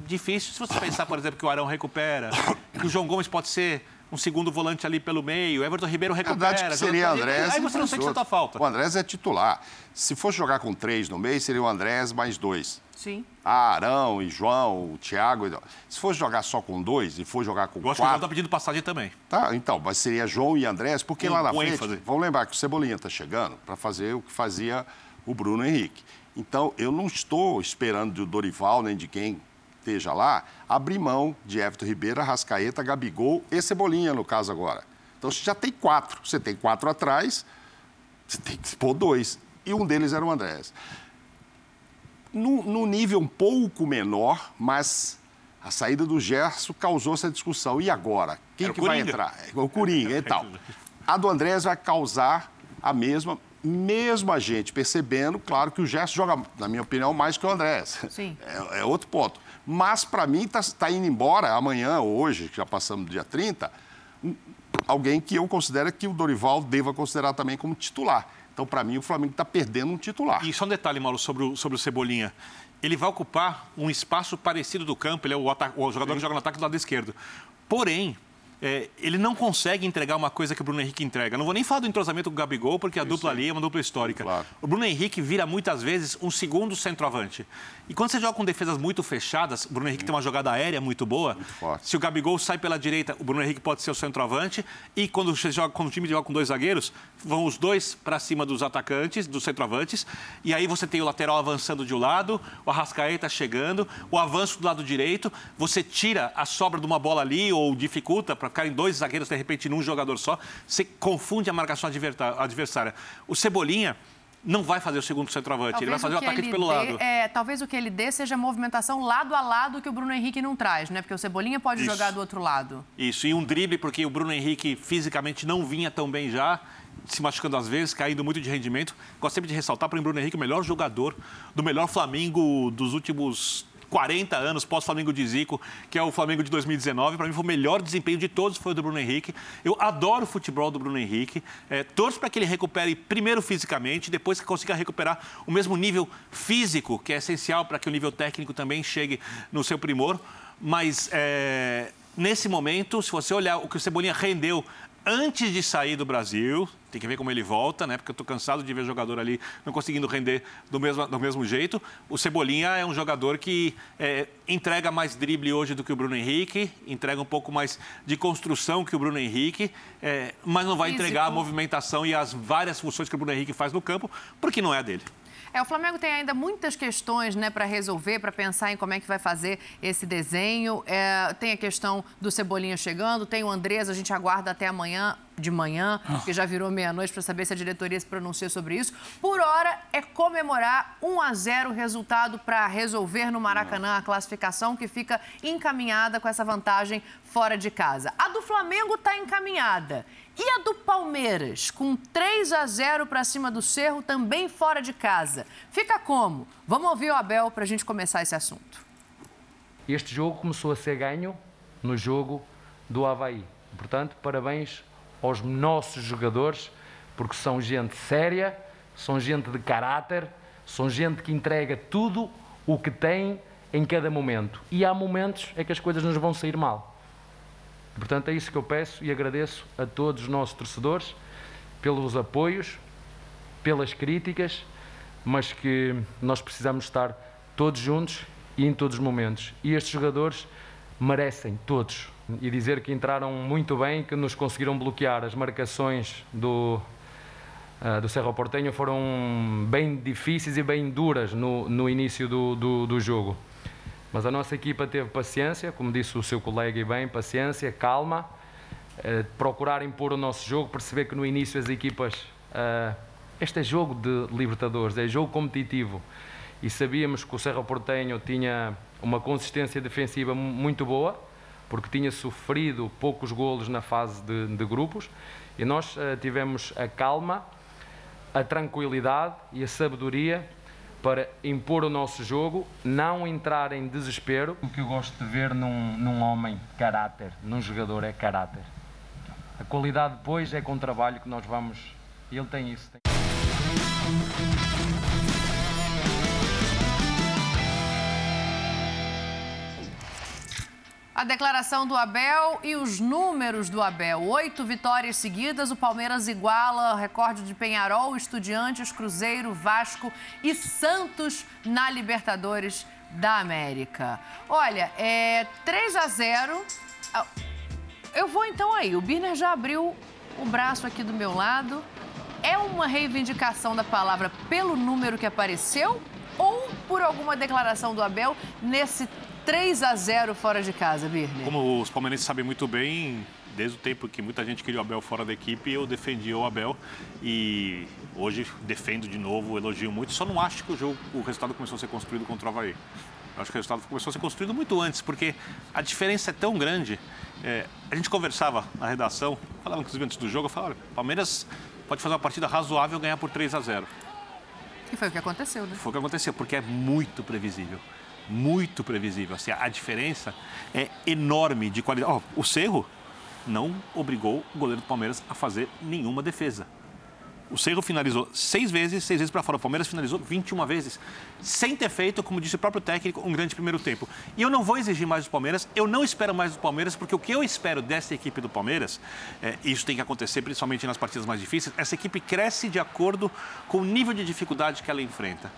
difícil. Se você pensar, por exemplo, que o Arão recupera, que o João Gomes pode ser um segundo volante ali pelo meio, o Everton Ribeiro recupera. Verdade que seria Andrés. Aí você não sente tanta falta. O Andrés é titular. Se fosse jogar com três no meio, seria o Andrés mais dois. Sim. Ah, Arão e João, o Thiago. Se fosse jogar só com dois e for jogar com Eu quatro... acho que o João tá pedindo passagem também. Tá, então, mas seria João e Andrés, porque Com- lá na frente... ênfase. Vamos lembrar que o Cebolinha está chegando para fazer o que fazia o Bruno Henrique. Então, eu não estou esperando do Dorival, nem de quem esteja lá, abrir mão de Everton Ribeiro, Rascaeta, Gabigol e Cebolinha, no caso agora. Então, você já tem quatro. Você tem quatro atrás, você tem que pôr dois. E um deles era o Andrés. No, no nível um pouco menor, mas a saída do Gerson causou essa discussão. E agora? Quem que vai entrar? É o Coringa e tal. A do Andrés vai causar a mesma, mesmo a gente percebendo, claro que o Gerson joga, na minha opinião, mais que o Andrés. Sim. É, é outro ponto. Mas, para mim, está indo embora amanhã, hoje, que já passamos do dia 30, um- alguém que eu considero que o Dorival deva considerar também como titular. Então, para mim, o Flamengo está perdendo um titular. E só um detalhe, Mauro, sobre o, sobre o Cebolinha. Ele vai ocupar um espaço parecido do campo, ele é o, o jogador que joga no ataque do lado esquerdo. Porém, é, ele não consegue entregar uma coisa que o Bruno Henrique entrega. Não vou nem falar do entrosamento com o Gabigol, porque a dupla ali é uma dupla histórica. O Bruno Henrique vira muitas vezes um segundo centroavante. E quando você joga com defesas muito fechadas, o Bruno Henrique tem uma jogada aérea muito boa. Se o Gabigol sai pela direita, o Bruno Henrique pode ser o centroavante. E quando, você joga, quando o time joga com dois zagueiros, vão os dois para cima dos atacantes, dos centroavantes. E aí você tem o lateral avançando de um lado, o Arrascaeta chegando, o avanço do lado direito. Você tira a sobra de uma bola ali ou dificulta para ficarem dois zagueiros de repente num jogador só. Você confunde a marcação adversária. O Cebolinha não vai fazer o segundo centroavante, ele vai fazer o que atacante ele pelo dê- lado. É, talvez o que ele dê seja a movimentação lado a lado que o Bruno Henrique não traz, né? Porque o Cebolinha pode Isso. jogar do outro lado. Isso, e um drible, porque o Bruno Henrique fisicamente não vinha tão bem já, se machucando às vezes, caindo muito de rendimento. Gosto sempre de ressaltar para o Bruno Henrique o melhor jogador do melhor Flamengo dos últimos 40 anos, pós-Flamengo de Zico, que é o Flamengo de 2019. Para mim foi o melhor desempenho de todos, foi o do Bruno Henrique. Eu adoro o futebol do Bruno Henrique. É, torço para que ele recupere primeiro fisicamente, depois que consiga recuperar o mesmo nível físico, que é essencial para que o nível técnico também chegue no seu primor. Mas é, nesse momento, se você olhar o que o Cebolinha rendeu antes de sair do Brasil, tem que ver como ele volta, né? Porque eu estou cansado de ver jogador ali não conseguindo render do mesmo, do mesmo jeito. O Cebolinha é um jogador que é, entrega mais drible hoje do que o Bruno Henrique, entrega um pouco mais de construção que o Bruno Henrique, é, mas não vai Físico. entregar a movimentação e as várias funções que o Bruno Henrique faz no campo, porque não é a dele. É, o Flamengo tem ainda muitas questões né, para resolver, para pensar em como é que vai fazer esse desenho. É, tem a questão do Cebolinha chegando, tem o Andrés, a gente aguarda até amanhã de manhã, que já virou meia-noite para saber se a diretoria se pronuncia sobre isso. Por hora é comemorar 1 a 0 o resultado para resolver no Maracanã a classificação que fica encaminhada com essa vantagem fora de casa. A do Flamengo está encaminhada. E a do Palmeiras, com 3 a 0 para cima do Cerro, também fora de casa. Fica como? Vamos ouvir o Abel para a gente começar esse assunto. Este jogo começou a ser ganho no jogo do Havaí. Portanto, parabéns aos nossos jogadores, porque são gente séria, são gente de caráter, são gente que entrega tudo o que tem em cada momento. E há momentos em que as coisas nos vão sair mal. Portanto, é isso que eu peço e agradeço a todos os nossos torcedores pelos apoios, pelas críticas, mas que nós precisamos estar todos juntos e em todos os momentos. E estes jogadores merecem, todos. E dizer que entraram muito bem, que nos conseguiram bloquear as marcações do, uh, do Cerro Portenho foram bem difíceis e bem duras no, no início do, do, do jogo. Mas a nossa equipa teve paciência, como disse o seu colega e bem, paciência, calma, uh, procurar impor o nosso jogo, perceber que no início as equipas. Uh, este é jogo de Libertadores, é jogo competitivo. E sabíamos que o Cerro Portenho tinha uma consistência defensiva muito boa, porque tinha sofrido poucos golos na fase de, de grupos, e nós uh, tivemos a calma, a tranquilidade e a sabedoria para impor o nosso jogo, não entrar em desespero. O que eu gosto de ver num, num homem, caráter, num jogador, é caráter. A qualidade depois é com o trabalho que nós vamos. Ele tem isso. Tem... A declaração do Abel e os números do Abel. Oito vitórias seguidas, o Palmeiras iguala o recorde de Penharol, Estudiantes, Cruzeiro, Vasco e Santos na Libertadores da América. Olha, é 3 a 0. Ah, eu vou então aí. O Birner já abriu o braço aqui do meu lado. É uma reivindicação da palavra pelo número que apareceu ou por alguma declaração do Abel nesse 3 a 0 fora de casa, Birner. Como os palmeirenses sabem muito bem, desde o tempo que muita gente queria o Abel fora da equipe, eu defendi o Abel e hoje defendo de novo, elogio muito. Só não acho que o jogo, o resultado começou a ser construído contra o Havaí. Eu acho que o resultado começou a ser construído muito antes, porque a diferença é tão grande. É, a gente conversava na redação, falava inclusive antes do jogo, eu falava, Palmeiras pode fazer uma partida razoável e ganhar por 3 a 0. E foi o que aconteceu, né? Foi o que aconteceu, porque é muito previsível muito previsível. Assim, a diferença é enorme de qualidade. Oh, o Cerro não obrigou o goleiro do Palmeiras a fazer nenhuma defesa. O Cerro finalizou seis vezes, seis vezes para fora. O Palmeiras finalizou 21 vezes, sem ter feito, como disse o próprio técnico, um grande primeiro tempo. E eu não vou exigir mais do Palmeiras, eu não espero mais do Palmeiras, porque o que eu espero dessa equipe do Palmeiras, é, isso tem que acontecer principalmente nas partidas mais difíceis, essa equipe cresce de acordo com o nível de dificuldade que ela enfrenta.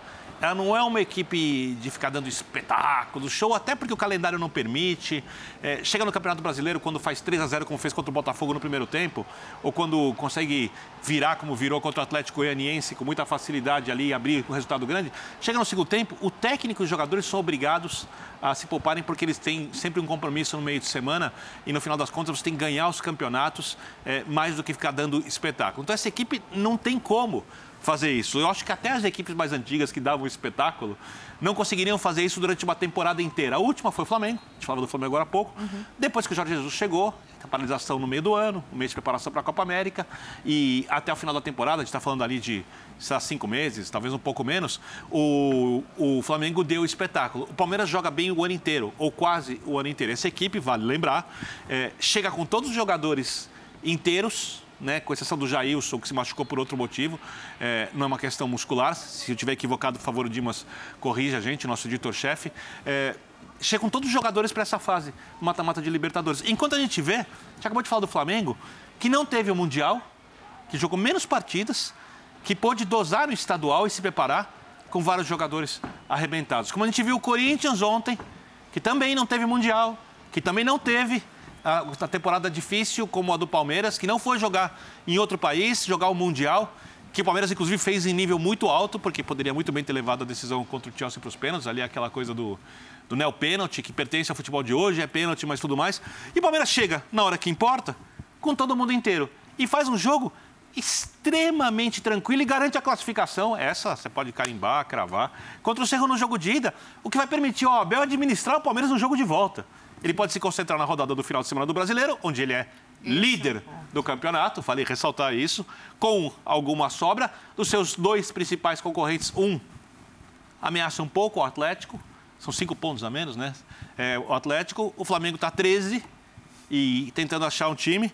Ela não é uma equipe de ficar dando espetáculo, show, até porque o calendário não permite. É, chega no Campeonato Brasileiro quando faz 3 a 0 como fez contra o Botafogo no primeiro tempo, ou quando consegue virar como virou contra o Atlético Goianiense com muita facilidade ali, abrir um resultado grande. Chega no segundo tempo, o técnico e os jogadores são obrigados a se pouparem porque eles têm sempre um compromisso no meio de semana e no final das contas você tem que ganhar os campeonatos é, mais do que ficar dando espetáculo. Então essa equipe não tem como fazer isso. Eu acho que até as equipes mais antigas que davam espetáculo não conseguiriam fazer isso durante uma temporada inteira. A última foi o Flamengo, a gente falava do Flamengo agora há pouco. Uhum. Depois que o Jorge Jesus chegou, a paralisação no meio do ano, um mês de preparação para a Copa América e até o final da temporada, a gente está falando ali de lá, cinco meses, talvez um pouco menos, o, o Flamengo deu espetáculo. O Palmeiras joga bem o ano inteiro, ou quase o ano inteiro. Essa equipe, vale lembrar, é, chega com todos os jogadores inteiros, né, com exceção do Jailson, que se machucou por outro motivo. É, não é uma questão muscular. Se eu tiver equivocado, por favor, o Dimas corrija a gente, nosso editor-chefe. É, chegam todos os jogadores para essa fase, mata-mata de Libertadores. Enquanto a gente vê, a gente acabou de falar do Flamengo, que não teve o Mundial, que jogou menos partidas, que pôde dosar no estadual e se preparar com vários jogadores arrebentados. Como a gente viu o Corinthians ontem, que também não teve Mundial, que também não teve a, temporada difícil como a do Palmeiras, que não foi jogar em outro país, jogar o Mundial, que o Palmeiras, inclusive, fez em nível muito alto, porque poderia muito bem ter levado a decisão contra o Chelsea para os pênaltis, ali aquela coisa do, do neo-pênalti, que pertence ao futebol de hoje, é pênalti, mas tudo mais. E o Palmeiras chega na hora que importa, com todo mundo inteiro. e faz um jogo extremamente tranquilo e garante a classificação. Essa você pode carimbar, cravar. Contra o Cerro no jogo de ida, o que vai permitir ao Abel administrar o Palmeiras no jogo de volta. Ele pode se concentrar na rodada do final de semana do Brasileiro, onde ele é líder do campeonato, falei ressaltar isso, com alguma sobra dos seus dois principais concorrentes. Um ameaça um pouco o Atlético, são cinco pontos a menos, né? É, o Atlético, o Flamengo está 13 e tentando achar um time.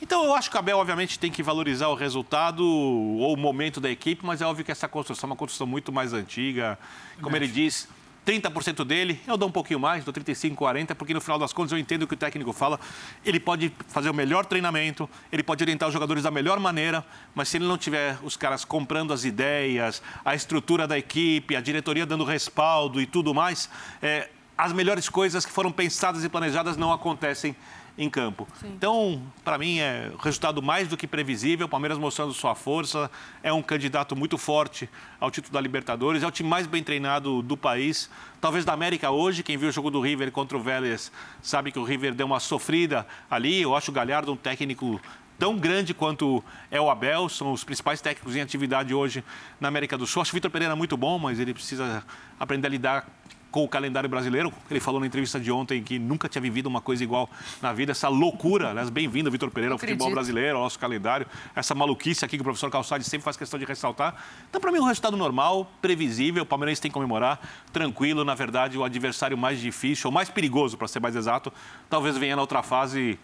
Então eu acho que o Abel, obviamente, tem que valorizar o resultado ou o momento da equipe, mas é óbvio que essa construção é uma construção muito mais antiga. Como ele diz, 30% dele, eu dou um pouquinho mais, dou 35, 40, porque no final das contas eu entendo o que o técnico fala. Ele pode fazer o melhor treinamento, ele pode orientar os jogadores da melhor maneira, mas se ele não tiver os caras comprando as ideias, a estrutura da equipe, a diretoria dando respaldo e tudo mais, é, as melhores coisas que foram pensadas e planejadas não acontecem em campo. Sim. Então, para mim, é resultado mais do que previsível. O Palmeiras mostrando sua força, é um candidato muito forte ao título da Libertadores, é o time mais bem treinado do país, talvez da América hoje. Quem viu o jogo do River contra o Vélez sabe que o River deu uma sofrida ali. Eu acho o Galhardo um técnico tão grande quanto é o Abel, são os principais técnicos em atividade hoje na América do Sul. Acho o Vitor Pereira muito bom, mas ele precisa aprender a lidar com o calendário brasileiro. Ele falou na entrevista de ontem que nunca tinha vivido uma coisa igual na vida, essa loucura. Aliás, bem-vindo, Vitor Pereira, ao futebol brasileiro, ao nosso calendário. Essa maluquice aqui que o professor Calçade sempre faz questão de ressaltar. Então, para mim, um resultado normal, previsível. O Palmeirense tem que comemorar, tranquilo. Na verdade, o adversário mais difícil, ou mais perigoso, para ser mais exato, talvez venha na outra fase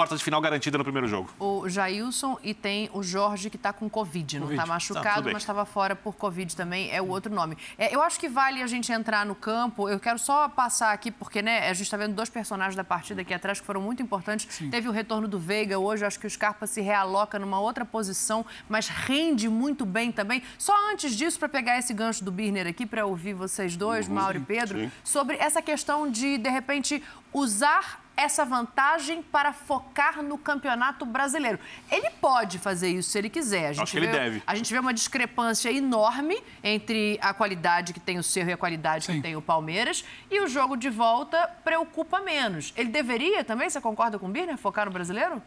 quarta de final garantida no primeiro jogo. O Jailson e tem o Jorge que está com Covid. Não está machucado, tá, mas estava fora por Covid também, é o outro nome. É, eu acho que vale a gente entrar no campo. Eu quero só passar aqui, porque né, a gente está vendo dois personagens da partida aqui atrás que foram muito importantes. Sim. Teve o retorno do Veiga hoje, acho que o Scarpa se realoca numa outra posição, mas rende muito bem também. Só antes disso, para pegar esse gancho do Birner aqui, para ouvir vocês dois, uhum, Mauro e Pedro, sim. sobre essa questão de, de repente, usar essa vantagem para focar no Campeonato Brasileiro. Ele pode fazer isso se ele quiser. A gente Acho que vê, ele deve. A gente vê uma discrepância enorme entre a qualidade que tem o Cerro e a qualidade Sim. que tem o Palmeiras. E o jogo de volta preocupa menos. Ele deveria também, você concorda com o Birner, focar no Brasileiro?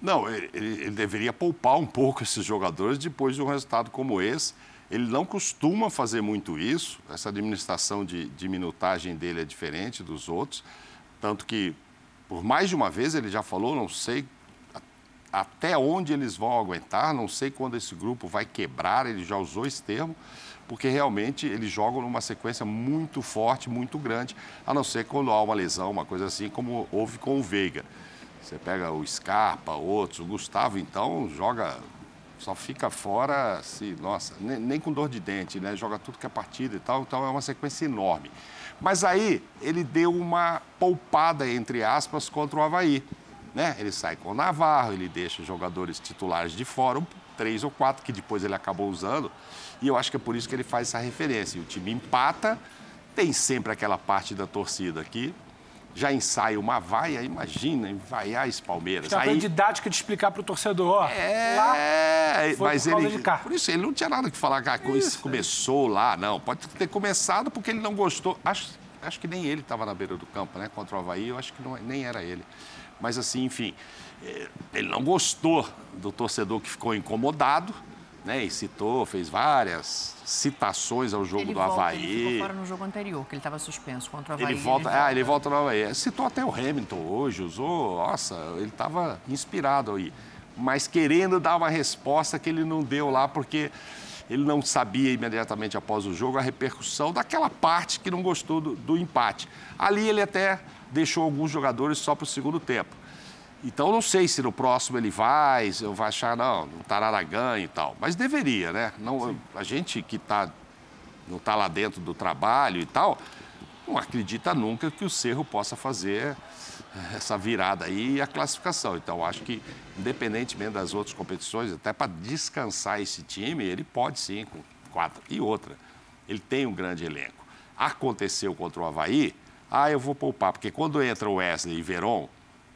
Não, ele, ele deveria poupar um pouco esses jogadores depois de um resultado como esse. Ele não costuma fazer muito isso, essa administração de, de minutagem dele é diferente dos outros. Tanto que por mais de uma vez ele já falou, não sei até onde eles vão aguentar, não sei quando esse grupo vai quebrar, ele já usou esse termo, porque realmente eles jogam numa sequência muito forte, muito grande, a não ser quando há uma lesão, uma coisa assim, como houve com o Veiga. Você pega o Scarpa, outros, o Gustavo, então, joga, só fica fora, se, nossa, nem, nem com dor de dente, né? Joga tudo que é partida e tal, então é uma sequência enorme. Mas aí ele deu uma poupada, entre aspas, contra o Havaí. Né? Ele sai com o Navarro, ele deixa jogadores titulares de fora, três ou quatro, que depois ele acabou usando. E eu acho que é por isso que ele faz essa referência. E o time empata, tem sempre aquela parte da torcida aqui, já ensaia uma vaia, imagina, envaiar esse Palmeiras. Tem aí... didática de explicar para o torcedor. É, lá, mas ele. Por isso, ele não tinha nada que falar que ah, isso, começou lá, não. Pode ter começado porque ele não gostou. Acho, acho que nem ele estava na beira do campo, né? Contra o Havaí, eu acho que não, nem era ele. Mas assim, enfim, eh, ele não gostou do torcedor que ficou incomodado né, e citou, fez várias citações ao jogo ele do volta, Havaí. Ele ficou fora no jogo anterior, que ele estava suspenso contra o Havaí. Ele volta, ele volta. Ah, ele volta no Havaí. Citou até o Hamilton hoje, usou, nossa, ele estava inspirado aí. Mas querendo dar uma resposta que ele não deu lá, porque ele não sabia imediatamente após o jogo a repercussão daquela parte que não gostou do, do empate. Ali ele até deixou alguns jogadores só para o segundo tempo. Então, não sei se no próximo ele vai, eu vai achar, não, não Tarara ganha e tal. Mas deveria, né? Não, a gente que tá, não está lá dentro do trabalho e tal, não acredita nunca que o Cerro possa fazer essa virada aí e a classificação. Então, acho que, independentemente das outras competições, até para descansar esse time, ele pode sim, com quatro. E outra, ele tem um grande elenco. Aconteceu contra o Havaí, ah, eu vou poupar, porque quando entra o Wesley e Veron,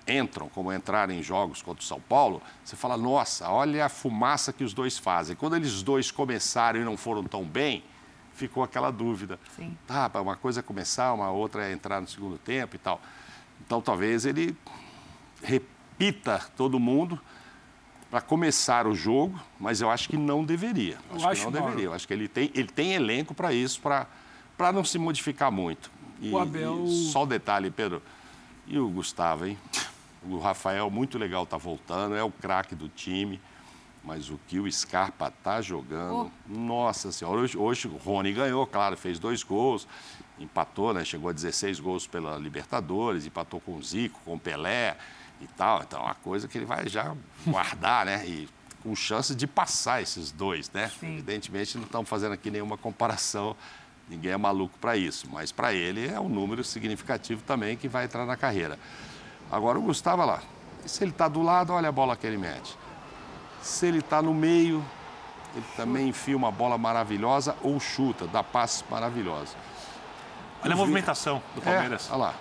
entram, como entraram em jogos contra o São Paulo, você fala, nossa, olha a fumaça que os dois fazem. Quando eles dois começaram e não foram tão bem, ficou aquela dúvida. Sim. Tá, uma coisa é começar, uma outra é entrar no segundo tempo e tal. Então, talvez ele repita todo mundo para começar o jogo, mas eu acho que não deveria. Eu acho, acho que não deveria. Eu acho que ele tem, ele tem elenco para isso, para não se modificar muito. E, O Abel- e só o detalhe, Pedro. E o Gustavo, hein? O Rafael, muito legal, tá voltando, é o craque do time. Mas o que o Scarpa tá jogando, nossa senhora. Hoje, hoje o Rony ganhou, claro, fez dois gols, empatou, né? Chegou a 16 gols pela Libertadores, empatou com o Zico, com o Pelé e tal. Então, é uma coisa que ele vai já guardar, né? E com chance de passar esses dois, né? Evidentemente, não estamos fazendo aqui nenhuma comparação, ninguém é maluco para isso, mas para ele é um número significativo também que vai entrar na carreira. Agora, o Gustavo, olha lá, se ele está do lado, olha a bola que ele mete. Se ele está no meio, ele também enfia uma bola maravilhosa ou chuta, dá passes maravilhosos. Olha a movimentação do Palmeiras. É, olha lá.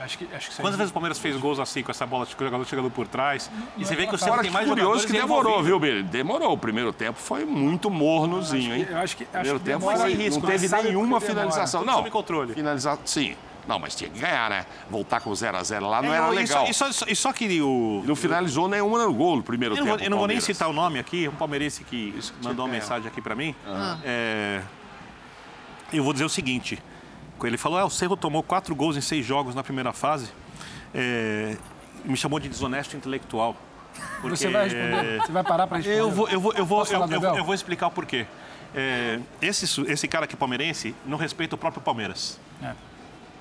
Acho que, acho que isso aí- Quantas vezes o Palmeiras fez gols assim, com essa bola, com o jogador chegando por trás? E você vê que o Agora, tem mais curioso jogadores que demorou, viu, Billy? Demorou. O primeiro tempo foi muito mornozinho, hein? Eu acho que- acho primeiro que tempo demora, foi, risco, não mas teve nenhuma finalização. Não, sob controle. finalizar, sim. Não, mas tinha que ganhar, né? Voltar com 0x0 lá não É, era não, e legal. só- E só, e só que o. Não finalizou nenhuma no gol no primeiro Eu não, tempo. vou, eu não vou nem citar o nome aqui, um palmeirense que mandou uma ganhar. mensagem aqui para mim. Ah. É, eu vou dizer o seguinte: ele falou, ah, o Cerro tomou quatro gols em seis jogos na primeira fase. É, me chamou de desonesto intelectual. Porque, Você vai responder? Você vai parar para responder? Eu vou, eu vou, eu vou, eu, eu- eu vou explicar o porquê. É, esse, esse cara aqui palmeirense não respeita o próprio Palmeiras. É.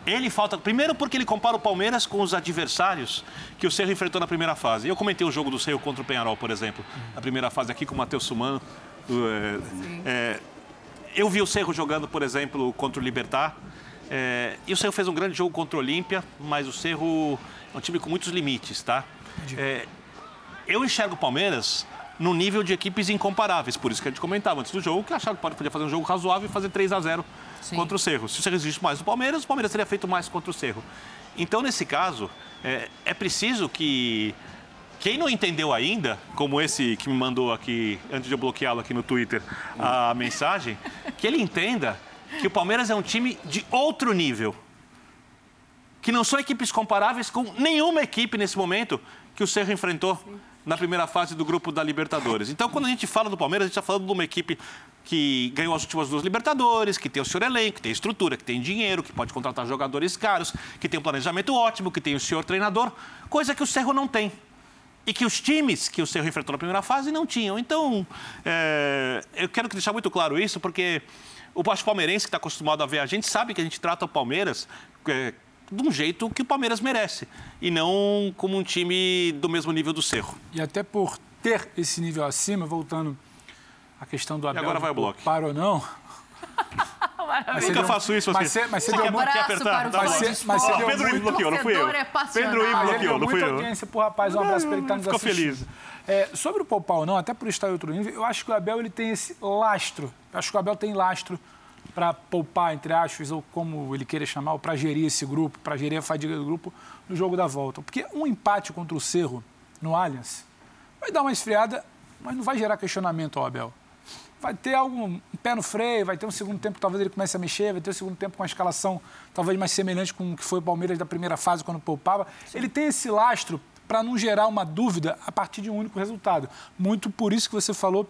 Ele falta. Primeiro, porque ele compara o Palmeiras com os adversários que o Cerro enfrentou na primeira fase. Eu comentei o jogo do Cerro contra o Penharol, por exemplo, na primeira fase aqui com o Matheus Sumano. É, é, eu vi o Cerro jogando, por exemplo, contra o Libertar. É, e o Cerro fez um grande jogo contra o Olímpia, mas o Cerro é um time com muitos limites, tá? É, eu enxergo o Palmeiras no nível de equipes incomparáveis. Por isso que a gente comentava antes do jogo que achava que podia fazer um jogo razoável e fazer 3 a 0 contra o Cerro. Se o Cerro existe mais do Palmeiras, o Palmeiras teria feito mais contra o Cerro. Então, nesse caso, é, é preciso que quem não entendeu ainda, como esse que me mandou aqui, antes de eu bloqueá-lo aqui no Twitter, a mensagem, que ele entenda que o Palmeiras é um time de outro nível que não são equipes comparáveis com nenhuma equipe nesse momento que o Cerro enfrentou na primeira fase do grupo da Libertadores. Então, quando a gente fala do Palmeiras, a gente está falando de uma equipe que ganhou as últimas duas Libertadores, que tem o seu elenco, que tem estrutura, que tem dinheiro, que pode contratar jogadores caros, que tem um planejamento ótimo, que tem o senhor treinador, coisa que o Cerro não tem. E que os times que o Cerro enfrentou na primeira fase não tinham. Então, é, eu quero deixar muito claro isso, porque o baixo palmeirense que está acostumado a ver a gente sabe que a gente trata o Palmeiras é, de um jeito que o Palmeiras merece. E não como um time do mesmo nível do Cerro. E até por ter esse nível acima, voltando à questão do Abel. agora vai o bloco. Para ou não. Mas Nunca faço isso, mas você- mas você deu muito- quer apertar? para o Mas você, mas Pedro. Ivo bloqueou, não fui eu. É. Pedro Ivo ele bloqueou, não fui muita eu. audiência pro rapaz. Um abraço para ele que tá nos Ficou assistindo. feliz. É, sobre o poupar ou não, até por estar em outro nível, eu acho que o Abel ele tem esse lastro. Eu acho que o Abel tem lastro para poupar, entre aspas, ou como ele queira chamar, ou para gerir esse grupo, para gerir a fadiga do grupo no jogo da volta. Porque um empate contra o Cerro no Allianz vai dar uma esfriada, mas não vai gerar questionamento ao Abel. Vai ter algum um pé no freio, vai ter um segundo tempo que talvez ele comece a mexer, vai ter um segundo tempo com uma escalação talvez mais semelhante com o que foi o Palmeiras da primeira fase quando poupava. Ele tem esse lastro para não gerar uma dúvida a partir de um único resultado. Muito por isso que você falou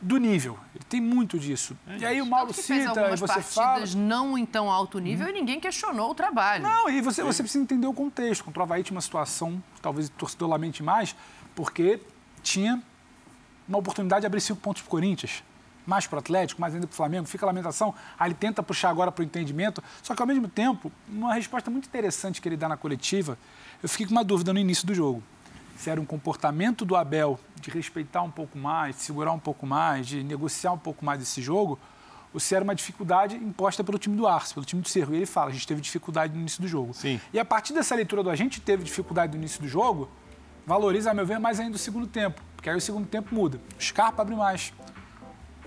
do nível. Ele tem muito disso. e aí o Mauro cita, e você fala. partidas não em tão alto nível e ninguém questionou o trabalho. Não, e você, você precisa entender o contexto. Contra o Havaí tinha uma situação, talvez o torcedor lamente mais, porque tinha uma oportunidade de abrir cinco pontos para o Corinthians. Mais para o Atlético, mais ainda para o Flamengo. Fica a lamentação. Aí ele tenta puxar agora para o entendimento. Só que, ao mesmo tempo, uma resposta muito interessante que ele dá na coletiva, eu fiquei com uma dúvida no início do jogo. Se era um comportamento do Abel de respeitar um pouco mais, de segurar um pouco mais, de negociar um pouco mais esse jogo, ou se era uma dificuldade imposta pelo time do Arce, pelo time do Cerro. E ele fala, a gente teve dificuldade no início do jogo. Sim. E a partir dessa leitura do a gente teve dificuldade no início do jogo, valoriza, a meu ver, mais ainda o segundo tempo. Porque aí o segundo tempo muda. O Scarpa abre mais.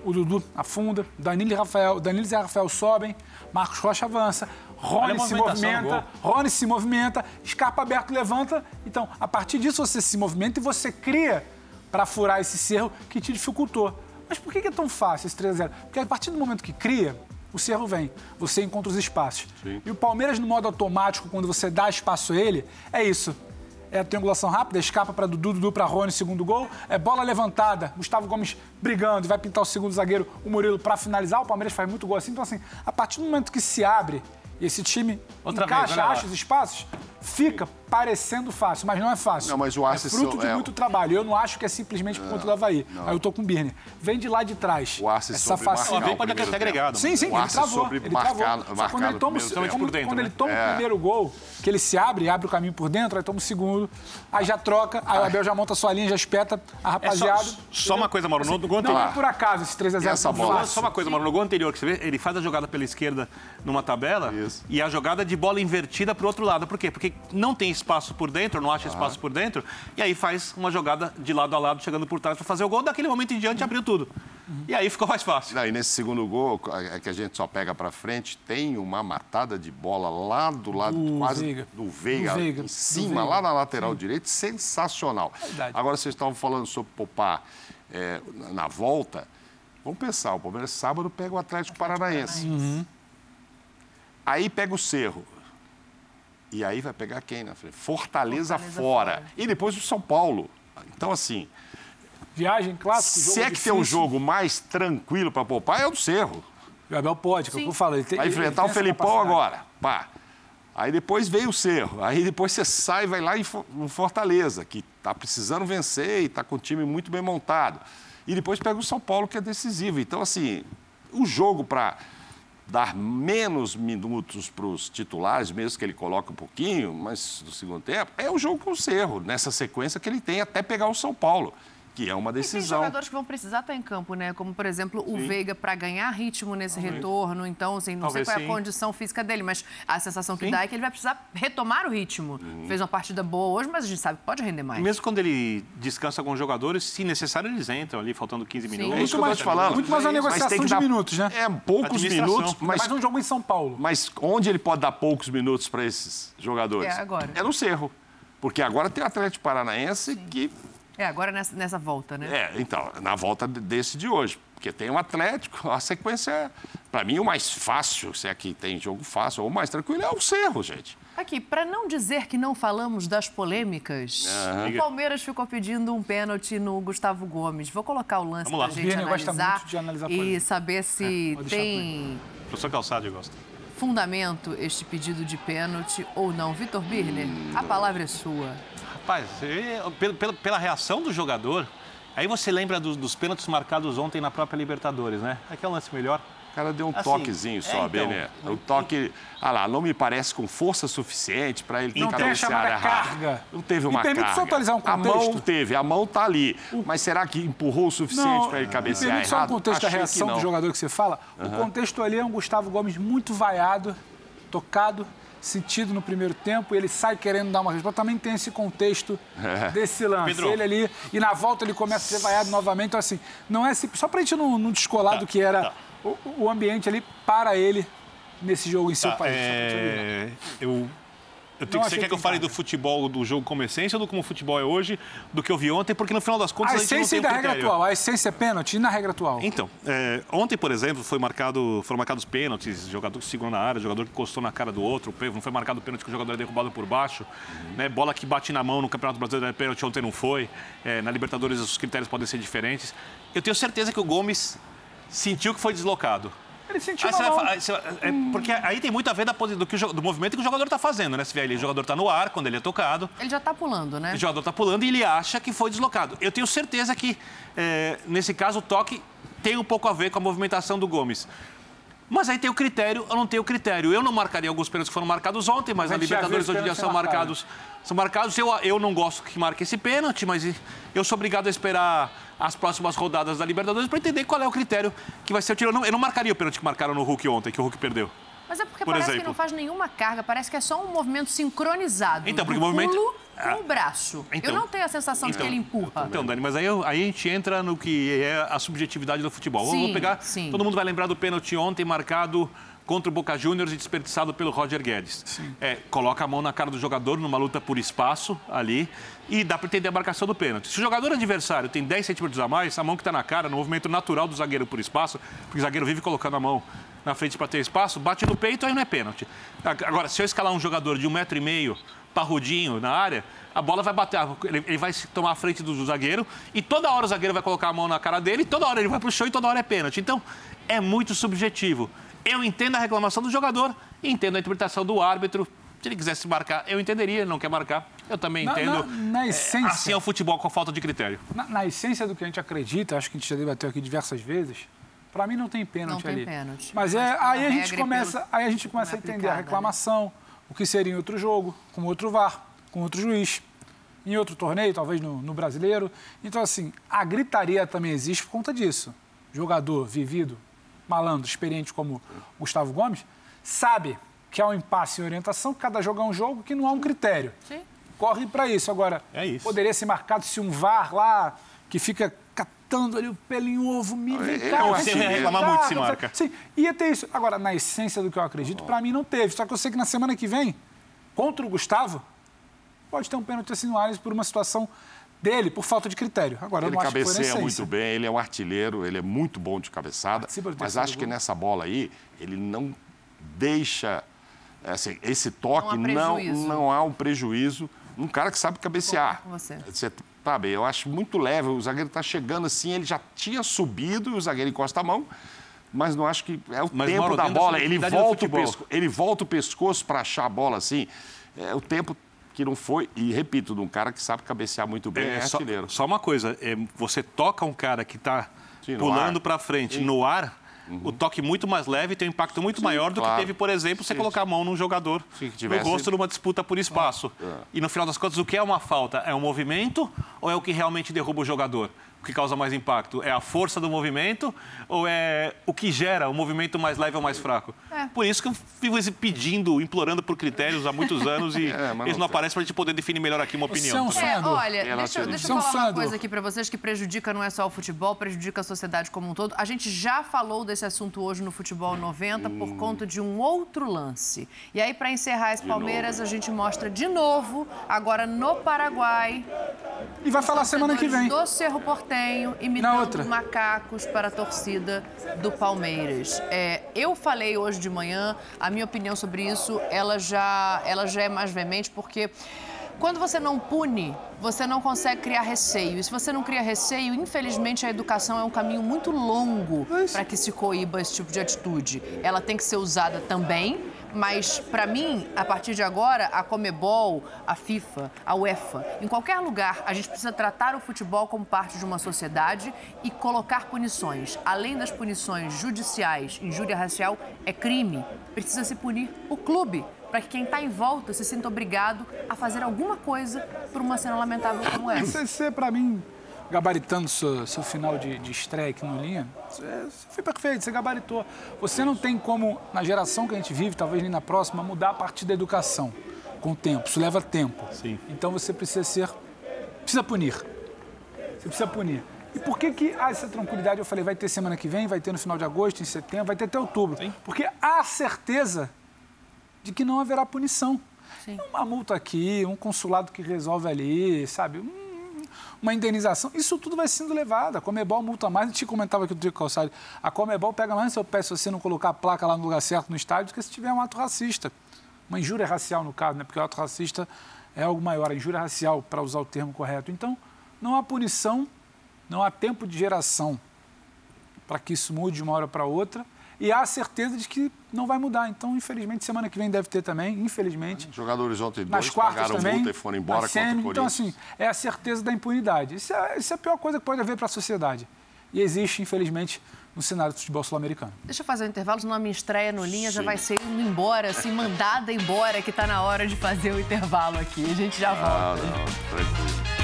O Dudu afunda, Danilo e Rafael, Danilo e Rafael sobem, Marcos Rocha avança, Rony se movimenta, Rony se movimenta, Scarpa aberto levanta. Então, a partir disso você se movimenta e você cria para furar esse cerro que te dificultou. Mas por que é tão fácil esse 3 a 0? Porque a partir do momento que cria, o cerro vem, você encontra os espaços. E o Palmeiras, no modo automático, quando você dá espaço a ele, é isso. é a triangulação rápida, escapa para Dudu, Dudu para Rony, segundo gol. É bola levantada, Gustavo Gomes brigando, vai pintar o segundo zagueiro, o Murilo para finalizar. O Palmeiras faz muito gol assim. Então, assim, a partir do momento que se abre e esse time Outra encaixa, vez, acha os espaços, fica parecendo fácil, mas não é fácil. Não, mas o Arce é fruto de é- muito trabalho. Eu não acho que é simplesmente por conta do Havaí. Aí eu tô com o Birner. Vem de lá de trás. O Arce Essa soube marcar facilidade. o primeiro tempo. Sim, sim, O ele travou. Ele marcar- travou. Só marcar quando ele no toma, quando, tempo. quando por dentro, ele né? toma É. o primeiro gol, que ele se abre, abre o caminho por dentro, aí toma o segundo, aí já troca, aí o Abel já monta a sua linha, já espeta a É rapaziada. só, só uma coisa, Mauro. No, no gol Não anterior. é por acaso esse 3x0. Essa bola. Só uma coisa, Mauro. No gol anterior, que você vê, ele faz a jogada pela esquerda numa tabela e a jogada de bola invertida pro outro lado. Por quê? Porque não tem espaço por dentro, não acha espaço por dentro, e aí faz uma jogada de lado a lado, chegando por trás para fazer o gol. Daquele momento em diante, abriu tudo. E aí ficou mais fácil. Não, e nesse segundo gol, é que a gente só pega pra frente, tem uma matada de bola lá do lado, Do quase Veiga. do Veiga, Do Veiga, em cima, Veiga. lá na lateral direita, sensacional. Verdade. Agora, vocês estavam falando sobre poupar é, na- na volta. Vamos pensar, o Palmeiras sábado pega o Atlético Paranaense. Aí pega o Cerro. E aí vai pegar quem na frente? Fortaleza, Fortaleza fora. fora. E depois o São Paulo. Então, assim, Viagem clássica, se é que tem um jogo mais tranquilo para poupar, é o do Cerro. O Abel pode, que eu tem, Vai enfrentar o Felipão agora. Pá. Aí depois veio o Cerro. Aí depois você sai e vai lá em Fortaleza, que está precisando vencer e está com o time muito bem montado. E depois pega o São Paulo, que é decisivo. Então, assim, o jogo para dar menos minutos para os titulares, mesmo que ele coloque um pouquinho, mas no segundo tempo, é o jogo com o Cerro, nessa sequência que ele tem até pegar o São Paulo, que é uma Tem decisão. jogadores que vão precisar estar em campo, né? Como, por exemplo, o Veiga para ganhar ritmo nesse retorno. Então, assim, não Talvez sei qual é sim. a condição física dele, mas a sensação que Sim. dá é que ele vai precisar retomar o ritmo. Fez uma partida boa hoje, mas a gente sabe que pode render mais. Mesmo quando ele descansa alguns jogadores, se necessário, eles entram ali, faltando 15 minutos. É isso que eu tô te falando. Muito mais uma Mas negociação tem que de dar- minutos, né? É, poucos minutos, mas Mais um jogo em São Paulo. Mas onde ele pode dar poucos minutos para esses jogadores? É, agora. É no Cerro. Porque agora tem o Atlético Paranaense que. É, agora nessa, nessa volta, né? É, então, na volta de- desse de hoje. Porque tem o Atlético, a sequência é. Para mim, o mais fácil, se é que tem jogo fácil, ou o mais tranquilo, é o Cerro, gente. Aqui, para não dizer que não falamos das polêmicas, Aham. o Palmeiras ficou pedindo um pênalti no Gustavo Gomes. Vou colocar o lance Vamos lá. para a gente analisar, muito de analisar e polêmica. saber se deixar tem O professor Calçado gosta. fundamento este pedido de pênalti ou não. Vitor Birner, a palavra é sua. Rapaz, pela, pela- reação do jogador, aí você lembra dos, dos pênaltis marcados ontem na própria Libertadores, né? É que é um lance melhor. O cara deu um Assim, toquezinho é, só, então. Bené. O toque. Ah lá, não me parece com força suficiente para ele ter Não tem a cabeceado chamada errado. carga. Não teve Me uma permite carga. só atualizar um A mão contexto? teve, a mão tá ali. Mas será que empurrou o suficiente para ele me cabecear permite só o errado? contexto da Achei que reação do jogador que você fala. O Aham. contexto ali é um Gustavo Gomes muito vaiado, tocado, sentido no primeiro tempo, e ele sai querendo dar uma resposta. Também tem esse contexto É. desse lance. Pedro. Ele ali, e na volta ele começa a ser vaiado novamente. Então, assim, não é simples. Só pra gente não, não descolar do que era o, o ambiente ali para ele nesse jogo em seu Tá, país. é, eu, eu tenho, você quer que eu fale do futebol do jogo como essência ou do como o futebol é hoje, do que eu vi ontem? Porque no final das contas A a, gente não da regra atual. A essência é pênalti e na regra atual. Então, é, ontem, por exemplo, foi marcado, foram marcados pênaltis, jogador que segurou na área, jogador que encostou na cara do outro, não foi marcado pênalti que o jogador é derrubado por baixo, né, bola que bate na mão no Campeonato Brasileiro é pênalti, ontem não foi, É, na Libertadores os critérios podem ser diferentes. Eu tenho certeza que o Gomes sentiu que foi deslocado. Ele sentiu vai mão. vai- é, porque aí tem muito a ver da do, que o do movimento que o jogador está fazendo, né? Vê ali, o jogador está no ar quando ele é tocado, Ele já tá pulando, né? o jogador está pulando e ele acha que foi deslocado. Eu tenho certeza que, é, nesse caso, o toque tem um pouco a ver com a movimentação do Gomes. Mas aí tem o critério, eu não tenho critério. Eu não marcaria alguns pênaltis que foram marcados ontem, mas A na Libertadores hoje em dia são marcados. São marcados. Eu, eu não gosto que marque esse pênalti, mas eu sou obrigado a esperar as próximas rodadas da Libertadores para entender qual é o critério que vai ser o tiro. Eu não, eu não marcaria o pênalti que marcaram no Hulk ontem, que o Hulk perdeu. Mas é porque Por parece que exemplo. não faz nenhuma carga, parece que é só um movimento sincronizado. Então, porque o movimento- pulo Ah. com o braço. Então- eu não tenho a sensação de que ele empurra. Então, Dani, mas aí, aí a gente entra no que é a subjetividade do futebol. Sim, vou pegar. sim. Todo mundo vai lembrar do pênalti ontem marcado contra o Boca Juniors e desperdiçado pelo Roger Guedes. É, coloca a mão na cara do jogador numa luta por espaço ali e dá para entender a marcação do pênalti. Se o jogador adversário tem 10 centímetros a mais, a mão que está na cara, no movimento natural do zagueiro por espaço, porque o zagueiro vive colocando a mão na frente para ter espaço, bate no peito, aí não é pênalti. Agora, se eu escalar um jogador de um metro e meio parrudinho na área, a bola vai bater, ele, ele vai se tomar a frente do, zagueiro e toda hora o zagueiro vai colocar a mão na cara dele, toda hora ele vai pro chão e toda hora é pênalti. Então, é muito subjetivo. Eu entendo a reclamação do jogador entendo a interpretação do árbitro. Se ele quisesse marcar, eu entenderia, ele não quer marcar. Eu também Na- entendo. na- na É, essência- assim é o futebol com falta de critério. Na, na essência do que a gente acredita, acho que a gente já debateu aqui diversas vezes, para mim não tem pênalti Não tem ali. pênalti. Mas é, aí, a gente e começa, aí a gente começa a é entender a né? reclamação, o que seria em outro jogo, com outro VAR, com outro juiz, em outro torneio, talvez no, no brasileiro. Então, assim, a gritaria também existe por conta disso. Jogador vivido, malandro, experiente como Gustavo Gomes, sabe que há um impasse em orientação, cada jogo é um jogo, que não há um critério. Sim. Corre para isso. Agora, poderia ser marcado se um VAR lá, que fica catando ali o pelinho ovo, me vem É, cá, você ia reclamar muito se marca. Sim, ia ter isso. Agora, na essência do que eu acredito, para mim não teve. Só que eu sei que na semana que vem, contra o Gustavo, pode ter um pênalti assim no Alisson por uma situação dele, por falta de critério. Agora, eu Ele não acho que foi na cabeceia muito bem, ele é um artilheiro, ele é muito bom de cabeçada. Mas acho que nessa bola aí, ele não deixa. assim, esse toque Não há não, prejuízo. não há um prejuízo num cara que sabe cabecear. com você. Você, sabe, eu acho muito leve. O zagueiro está chegando assim, ele já tinha subido e o zagueiro encosta a mão. Mas não acho que é o Mas, tempo Mauro, da bola. Ele volta, pesco- ele volta o pescoço para achar a bola assim. É o tempo que não foi. E repito, de um cara que sabe cabecear muito bem, é, É, só, só uma coisa, é, você toca um cara que está Sim, pulando ar. para frente Sim. no ar, o toque muito mais leve tem um impacto muito maior do claro. que teve, por exemplo, você Sim. colocar a mão num jogador Sim, tivesse- no rosto numa disputa por espaço. É. E no final das contas, o que é uma falta? É um movimento ou é o que realmente derruba o jogador? O que causa mais impacto? É a força do movimento ou é o que gera o movimento mais leve ou mais fraco? É. Por isso que eu vivo pedindo, implorando por critérios há muitos anos e É, eles não aparecem para a gente poder definir melhor aqui uma opinião. Você é um também. É, olha, deixa, eu- deixa eu é falar uma coisa aqui pra vocês que prejudica não é só o futebol, prejudica a sociedade como um todo. A gente já falou desse assunto hoje no Futebol 90 por conta de um outro lance. E aí, pra encerrar esse Palmeiras, a gente mostra de novo, agora no Paraguai, E vai falar semana que vem. do Cerro Portenho, imitando macacos para a torcida do Palmeiras. É, eu falei hoje de manhã, a minha opinião sobre isso, ela já, ela já é mais veemente, porque quando você não pune, você não consegue criar receio. E se você não cria receio, infelizmente a educação é um caminho muito longo para que se coíba esse tipo de atitude. Ela tem que ser usada também, mas para mim, a partir de agora, a Comebol, a FIFA, a UEFA, em qualquer lugar, a gente precisa tratar o futebol como parte de uma sociedade e colocar punições. Além das punições judiciais, injúria racial é crime. Precisa se punir o clube para que quem está em volta se sinta obrigado a fazer alguma coisa por uma cena lamentável como essa. Você, pra mim, gabaritando seu, seu final de, de estreia aqui no Linha, você, você foi perfeito, você gabaritou. Você não tem como, na geração que a gente vive, talvez nem na próxima, mudar a partir da educação com o tempo. Isso leva tempo. Sim. Então você precisa ser. Precisa punir. Você precisa punir. E por que, que há essa tranquilidade? Eu falei, vai ter semana que vem, vai ter no final de agosto, em setembro, vai ter até outubro. Porque há certeza de que não haverá punição. Uma multa aqui, um consulado que resolve ali, sabe? Um- uma indenização. Isso tudo vai sendo levado. A Comebol multa mais. A gente comentava aqui do dia Calçado. A Comebol pega mais no seu pé se você não colocar a placa lá no lugar certo no estádio do que se tiver um ato racista. Uma injúria racial, no caso, né? Porque o ato racista é algo maior. A injúria racial, para usar o termo correto. Então, não há punição, não há tempo de geração para que isso mude de uma hora para outra. E há a certeza de que não vai mudar. Então, infelizmente, semana que vem deve ter também, infelizmente. Os jogadores ontem Nas dois quartas pagaram também, multa e foram embora contra o semi. Corinthians. Então, assim, é a certeza da impunidade. Isso é, isso é a pior coisa que pode haver para a sociedade. E existe, infelizmente, no cenário do futebol sul-americano. Deixa eu fazer um intervalo, senão a minha estreia no Linha já Sim. vai ser indo embora, assim, mandada embora, que tá na hora de fazer o intervalo aqui. A gente já volta. Ah, não, tranquilo.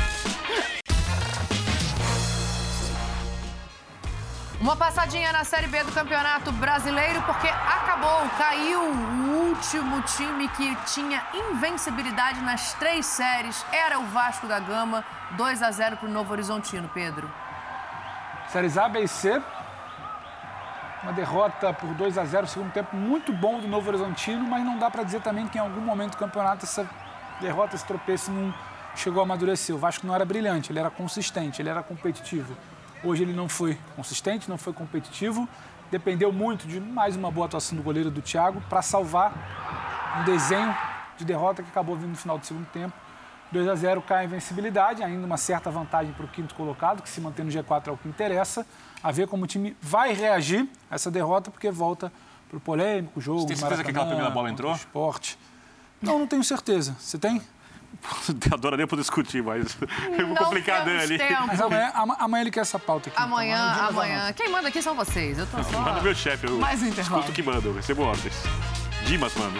Uma passadinha na Série B do Campeonato Brasileiro, porque acabou, caiu o último time que tinha invencibilidade nas três séries. Era o Vasco da Gama, 2 a 0 para o Novo Horizontino, Pedro. Séries A, B e C. Uma derrota por 2 a 0 segundo tempo muito bom do Novo Horizontino, mas não dá para dizer também que em algum momento do campeonato essa derrota, esse tropeço não chegou a amadurecer. O Vasco não era brilhante, ele era consistente, ele era competitivo. Hoje ele não foi consistente, não foi competitivo. Dependeu muito de mais uma boa atuação do goleiro do Thiago para salvar um desenho de derrota que acabou vindo no final do segundo tempo. 2 a 0 cai a invencibilidade, ainda uma certa vantagem para o quinto colocado, que se mantém no G4 é o que interessa. A ver como o time vai reagir a essa derrota, porque volta para o polêmico jogo. Você tem certeza que aquela primeira bola entrou? Esporte. Não, não tenho certeza. Você tem? Adoraria poder discutir, mas eu vou complicar a Dani. Mas amanhã, amanhã ele quer essa pauta aqui. Amanhã, então, amanhã. Quem manda aqui são vocês. Eu tô só. Manda meu chefe, eu Mais intervalo. escuto o que manda, eu recebo ordens. Dimas manda.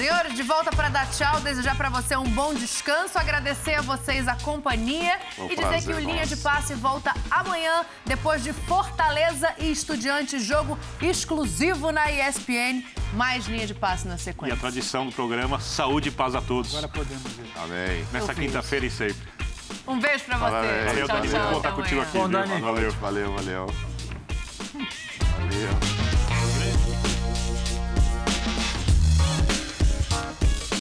Senhores, de volta para dar tchau, desejar para você um bom descanso, agradecer a vocês a companhia um e dizer prazer, que o Linha nossa. de Passe volta amanhã, depois de Fortaleza e Estudiantes, jogo exclusivo na ESPN. Mais Linha de Passe na E a sequência. tradição do programa, saúde e paz a todos. Agora podemos ver. Amém. Nessa quinta-feira e sempre. Um beijo para você. Valeu, tchau, Dani. tchau. Vou contar contigo aqui. Bom? Dani. Valeu. Valeu, valeu. Valeu.